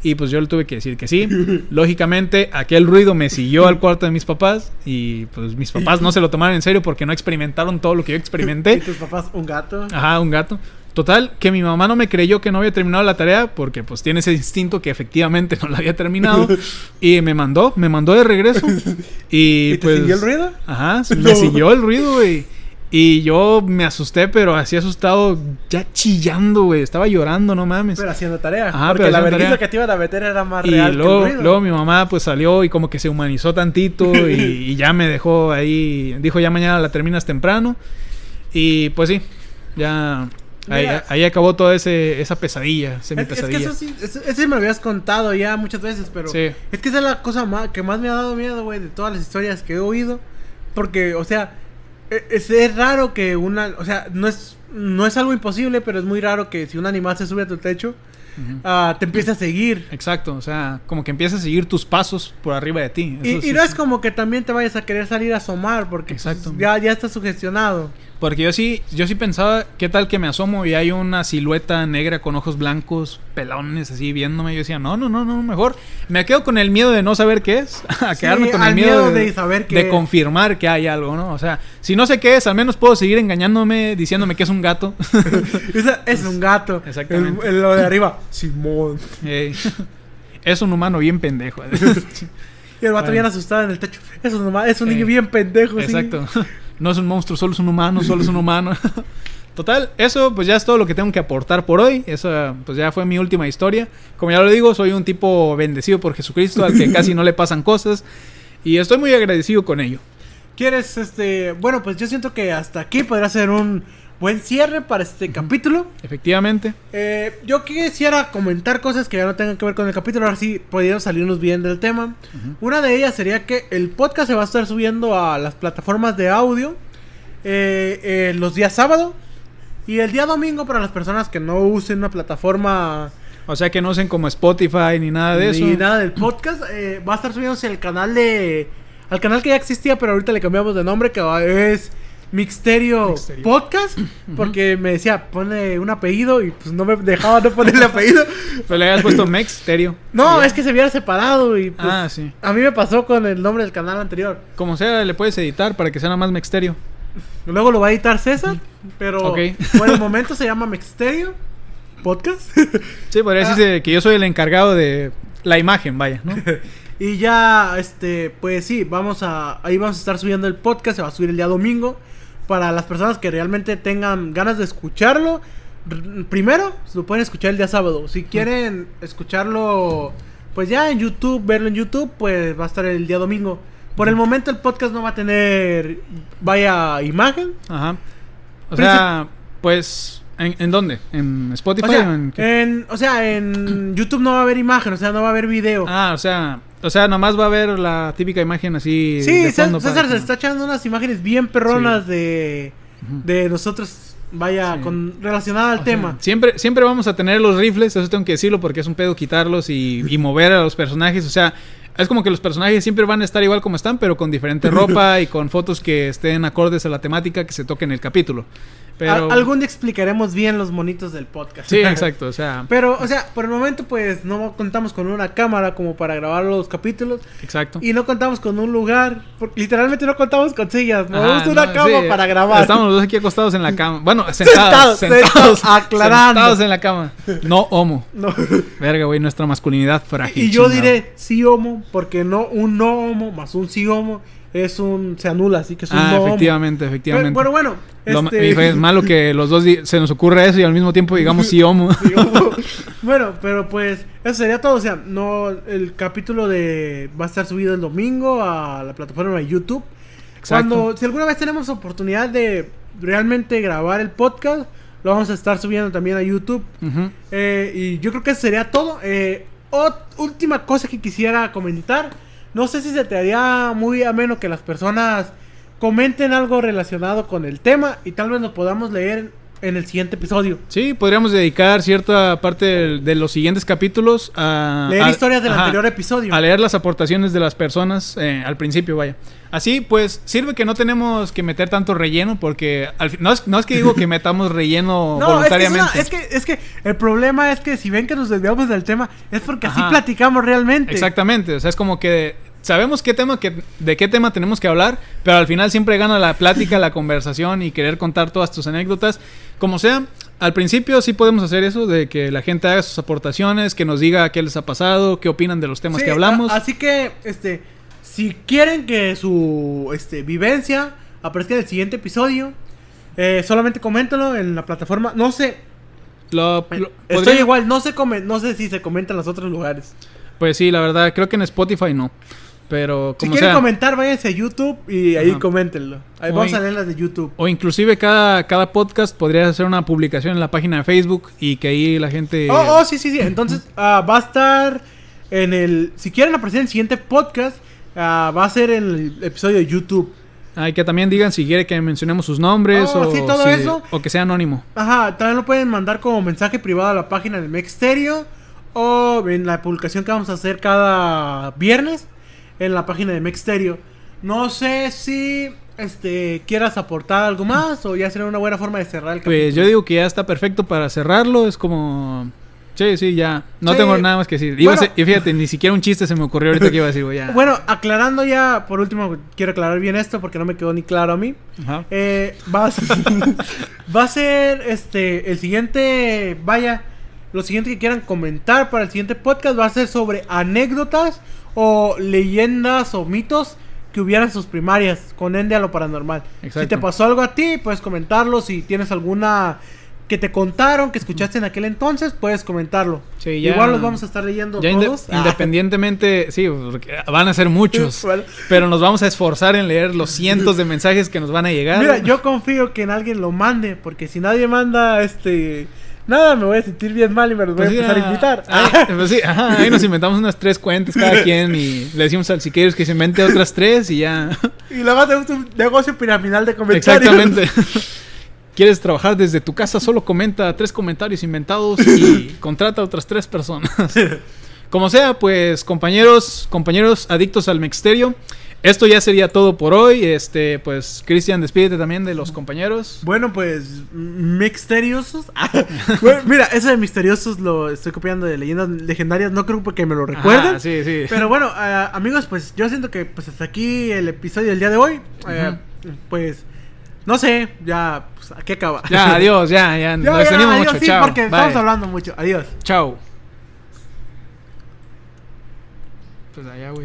y pues yo le tuve que decir que sí lógicamente aquel ruido me siguió al cuarto de mis papás y pues mis papás no se lo tomaron en serio porque no experimentaron todo lo que yo ¿Y experimenté tus papás un gato? Ajá, un gato. Total, que mi mamá no me creyó que no había terminado la tarea porque pues tiene ese instinto que efectivamente no la había terminado y me mandó, me mandó de regreso y, ¿Y te pues siguió el ruido? Ajá, No. me siguió el ruido, güey. Y yo me asusté, pero así asustado, ya chillando, güey. Estaba llorando, no mames. Pero haciendo tarea. Ajá, porque pero la vergüenza que te iban a meter era más y real luego, que el ruido. luego mi mamá pues salió y como que se humanizó tantito y, y ya me dejó ahí. Dijo, ya mañana la terminas temprano. Y pues sí, ya... Ahí, ahí acabó toda ese, esa pesadilla, semi Es, es que pesadilla. eso sí, sí me lo habías contado ya muchas veces, pero Sí. es que esa es la cosa más, que más me ha dado miedo, güey, de todas las historias que he oído. Porque, o sea, es, es raro que una, o sea, no es, no es algo imposible, pero es muy raro que si un animal se sube a tu techo, ah, te empiece a seguir. Exacto, o sea, como que empieza a seguir tus pasos por arriba de ti. Y, Eso y sí no es- como que también te vayas a querer salir a asomar, porque pues, Exacto. ya, ya estás sugestionado. Porque yo sí, yo sí pensaba, ¿qué tal que me asomo y hay una silueta negra con ojos blancos, pelones así viéndome? Yo decía, no, no, no, no, mejor me quedo con el miedo de no saber qué es, a Sí, quedarme con el miedo, miedo de saber qué de confirmar que hay algo, ¿no? O sea, si no sé qué es, al menos puedo seguir engañándome diciéndome que es un gato. Es un gato. Exactamente. El, el- lo de arriba, Simón. Es un humano bien pendejo. Y el vato Bueno. bien asustado en el techo. Es un, es un niño bien pendejo, sí. No es un monstruo, solo es un humano, solo es un humano. Total, eso pues ya es todo lo que tengo que aportar por hoy. Esa pues ya fue mi última historia. Como ya lo digo, soy un tipo bendecido por Jesucristo al que casi no le pasan cosas y estoy muy agradecido con ello. ¿Quieres, este... Bueno, pues yo siento que hasta aquí podrá ser un buen cierre para este capítulo. Efectivamente. Eh, yo quisiera comentar cosas que ya no tengan que ver con el capítulo, ahora sí podríamos salirnos bien del tema. Una de ellas sería que el podcast se va a estar subiendo a las plataformas de audio eh, eh, los días sábado y el día domingo para las personas que no usen una plataforma O sea que no usen como Spotify ni nada de eso. ni nada del podcast. eh, va a estar subiéndose al canal de. Al canal que ya existía, pero ahorita le cambiamos de nombre, que es Mixterio, Mixterio. Podcast. Porque me decía, pone un apellido y pues no me dejaba no ponerle apellido. Pero le habías puesto Mex Stereo. No, es que se hubiera separado y pues, Ah, sí. a mí me pasó con el nombre del canal anterior. Como sea, le puedes editar para que sea nada más Mex Stereo. Luego lo va a editar César, pero por el momento se llama Mixterio Podcast. Sí, podría Ah. decirse que yo soy el encargado de la imagen, vaya, ¿no? Y ya, este, pues sí, vamos a, ahí vamos a estar subiendo el podcast, se va a subir el día domingo. Para las personas que realmente tengan ganas de escucharlo, primero lo pueden escuchar el día sábado. Si quieren escucharlo, pues ya en YouTube, verlo en YouTube, pues va a estar el día domingo. Por el momento el podcast no va a tener, vaya, imagen. Ajá. O sea, pues, ¿en, en dónde? ¿En Spotify O sea, o en qué? en, o sea, en YouTube no va a haber imagen, o sea, no va a haber video. Ah, o sea, o sea, nomás va a haber la típica imagen así Sí, de César, que se está echando unas imágenes bien perronas de, de nosotros, vaya, Sí. con relacionada al O sea, tema. siempre, siempre vamos a tener los rifles, eso tengo que decirlo porque es un pedo quitarlos y, y mover a los personajes. O sea, es como que los personajes siempre van a estar igual como están, pero con diferente ropa y con fotos que estén acordes a la temática que se toque en el capítulo. Pero... Algún día explicaremos bien los monitos del podcast. Sí, exacto, o sea, Pero, o sea, por el momento, pues no contamos con una cámara como para grabar los capítulos. exacto. Y no contamos con un lugar. literalmente no contamos con sillas. Ajá, Movemos una no, cama sí, para grabar. Estamos los dos aquí acostados en la cama. Bueno, sentados. Sentados, Sentados, sentados, aclarando. Sentados en la cama. No homo. No. Verga, güey, nuestra masculinidad frágil. Y yo chingado. diré sí homo, porque no un no homo más un sí homo es un se anula, así que es un Ah, no homo. efectivamente, efectivamente. Pero, bueno, ma- este- es malo que los dos se nos ocurra eso y al mismo tiempo digamos sí homo. Sí, homo. bueno, pero pues eso sería todo, o sea, no el capítulo de va a estar subido el domingo a la plataforma de YouTube. Exacto. Cuando si alguna vez tenemos oportunidad de realmente grabar el podcast, lo vamos a estar subiendo también a YouTube. Eh, y yo creo que eso sería todo. Eh, última cosa que quisiera comentar. No sé si se te haría muy ameno que las personas comenten algo relacionado con el tema y tal vez lo podamos leer en el siguiente episodio. Sí, podríamos dedicar cierta parte de, de los siguientes capítulos a... Leer a- historias del ajá, anterior episodio. A leer las aportaciones de las personas eh, al principio, vaya. Así, pues, sirve que no tenemos que meter tanto relleno porque al no, es, no es que digo que metamos relleno No, es que, es, una- voluntariamente. es que es que el problema es que si ven que nos desviamos del tema es porque así platicamos realmente. Exactamente, o sea, es como que sabemos qué tema que, de qué tema tenemos que hablar, pero al final siempre gana la plática, la conversación y querer contar todas tus anécdotas. Como sea, al principio sí podemos hacer eso, de que la gente haga sus aportaciones, que nos diga qué les ha pasado, qué opinan de los temas Sí, que hablamos. así que, este, si quieren que su este, vivencia aparezca en el siguiente episodio, eh, solamente coméntalo en la plataforma. No sé, Lo- lo- estoy podría- igual, no sé, no sé si se comenta en los otros lugares. Pues sí, la verdad, creo que en Spotify no. Pero Si como quieren sea, comentar, váyanse a YouTube y ahí Ajá. coméntenlo. Ahí O vamos a leer las de YouTube. o inclusive cada, cada podcast podría hacer una publicación en la página de Facebook y que ahí la gente... Oh, oh, sí, sí, sí. Entonces, ah, va a estar en el. Si quieren aparecer en el siguiente podcast, ah, va a ser en el episodio de YouTube. Ay, que también digan si quiere que mencionemos sus nombres Oh, o, sí, todo si- eso. o que sea anónimo. Ajá, también lo pueden mandar como mensaje privado a la página del Mexterio o en la publicación que vamos a hacer cada viernes en la página de Mexterio. No sé si este quieras aportar algo más o ya será una buena forma de cerrar el Pues yo digo que ya está perfecto para cerrarlo. Es como. Sí, sí, ya. No Sí. tengo nada más que decir. Bueno. y fíjate, ni siquiera un chiste se me ocurrió ahorita que iba a decir, güey. Bueno, aclarando ya, por último, quiero aclarar bien esto porque no me quedó ni claro a mí. Ajá. Eh, va, a ser, va a ser este el siguiente, vaya, lo siguiente que quieran comentar para el siguiente podcast va a ser sobre anécdotas o leyendas o mitos que hubieran en sus primarias con Ende a lo paranormal. Exacto. Si te pasó algo a ti, puedes comentarlo. Si tienes alguna que te contaron, que escuchaste en aquel entonces, puedes comentarlo. Sí, ya- Igual los vamos a estar leyendo Ya inde- todos. Ah. independientemente, sí, porque van a ser muchos. Bueno. Pero nos vamos a esforzar en leer los cientos de mensajes que nos van a llegar. Mira, yo confío que en alguien lo mande, porque si nadie manda este nada, me voy a sentir bien mal y me los voy Pues a sí, empezar a ah, invitar. ahí- pues sí, ajá, ahí nos inventamos unas tres cuentas cada quien y le decimos al Siqueiros que se invente otras tres y ya. Y luego hacemos un negocio piramidal de comentarios. Exactamente. ¿Quieres trabajar desde tu casa? Solo comenta tres comentarios inventados y contrata a otras tres personas. Como sea, pues compañeros, compañeros adictos al mexterio, esto ya sería todo por hoy. Este, pues Cristian, despídete también de los compañeros. Bueno, pues misteriosos. Bueno, mira, eso de misteriosos lo estoy copiando de leyendas legendarias, no creo porque me lo recuerden. Ajá, sí, sí. Pero bueno, ah, amigos, pues yo siento que pues hasta aquí el episodio del día de hoy. Eh, pues no sé, ya pues aquí acaba. Ya, adiós, ya, ya. Ya, nos adiós, mucho. sí, Chao. porque estamos Bye. hablando mucho. Adiós. Chao. Pues allá, güey.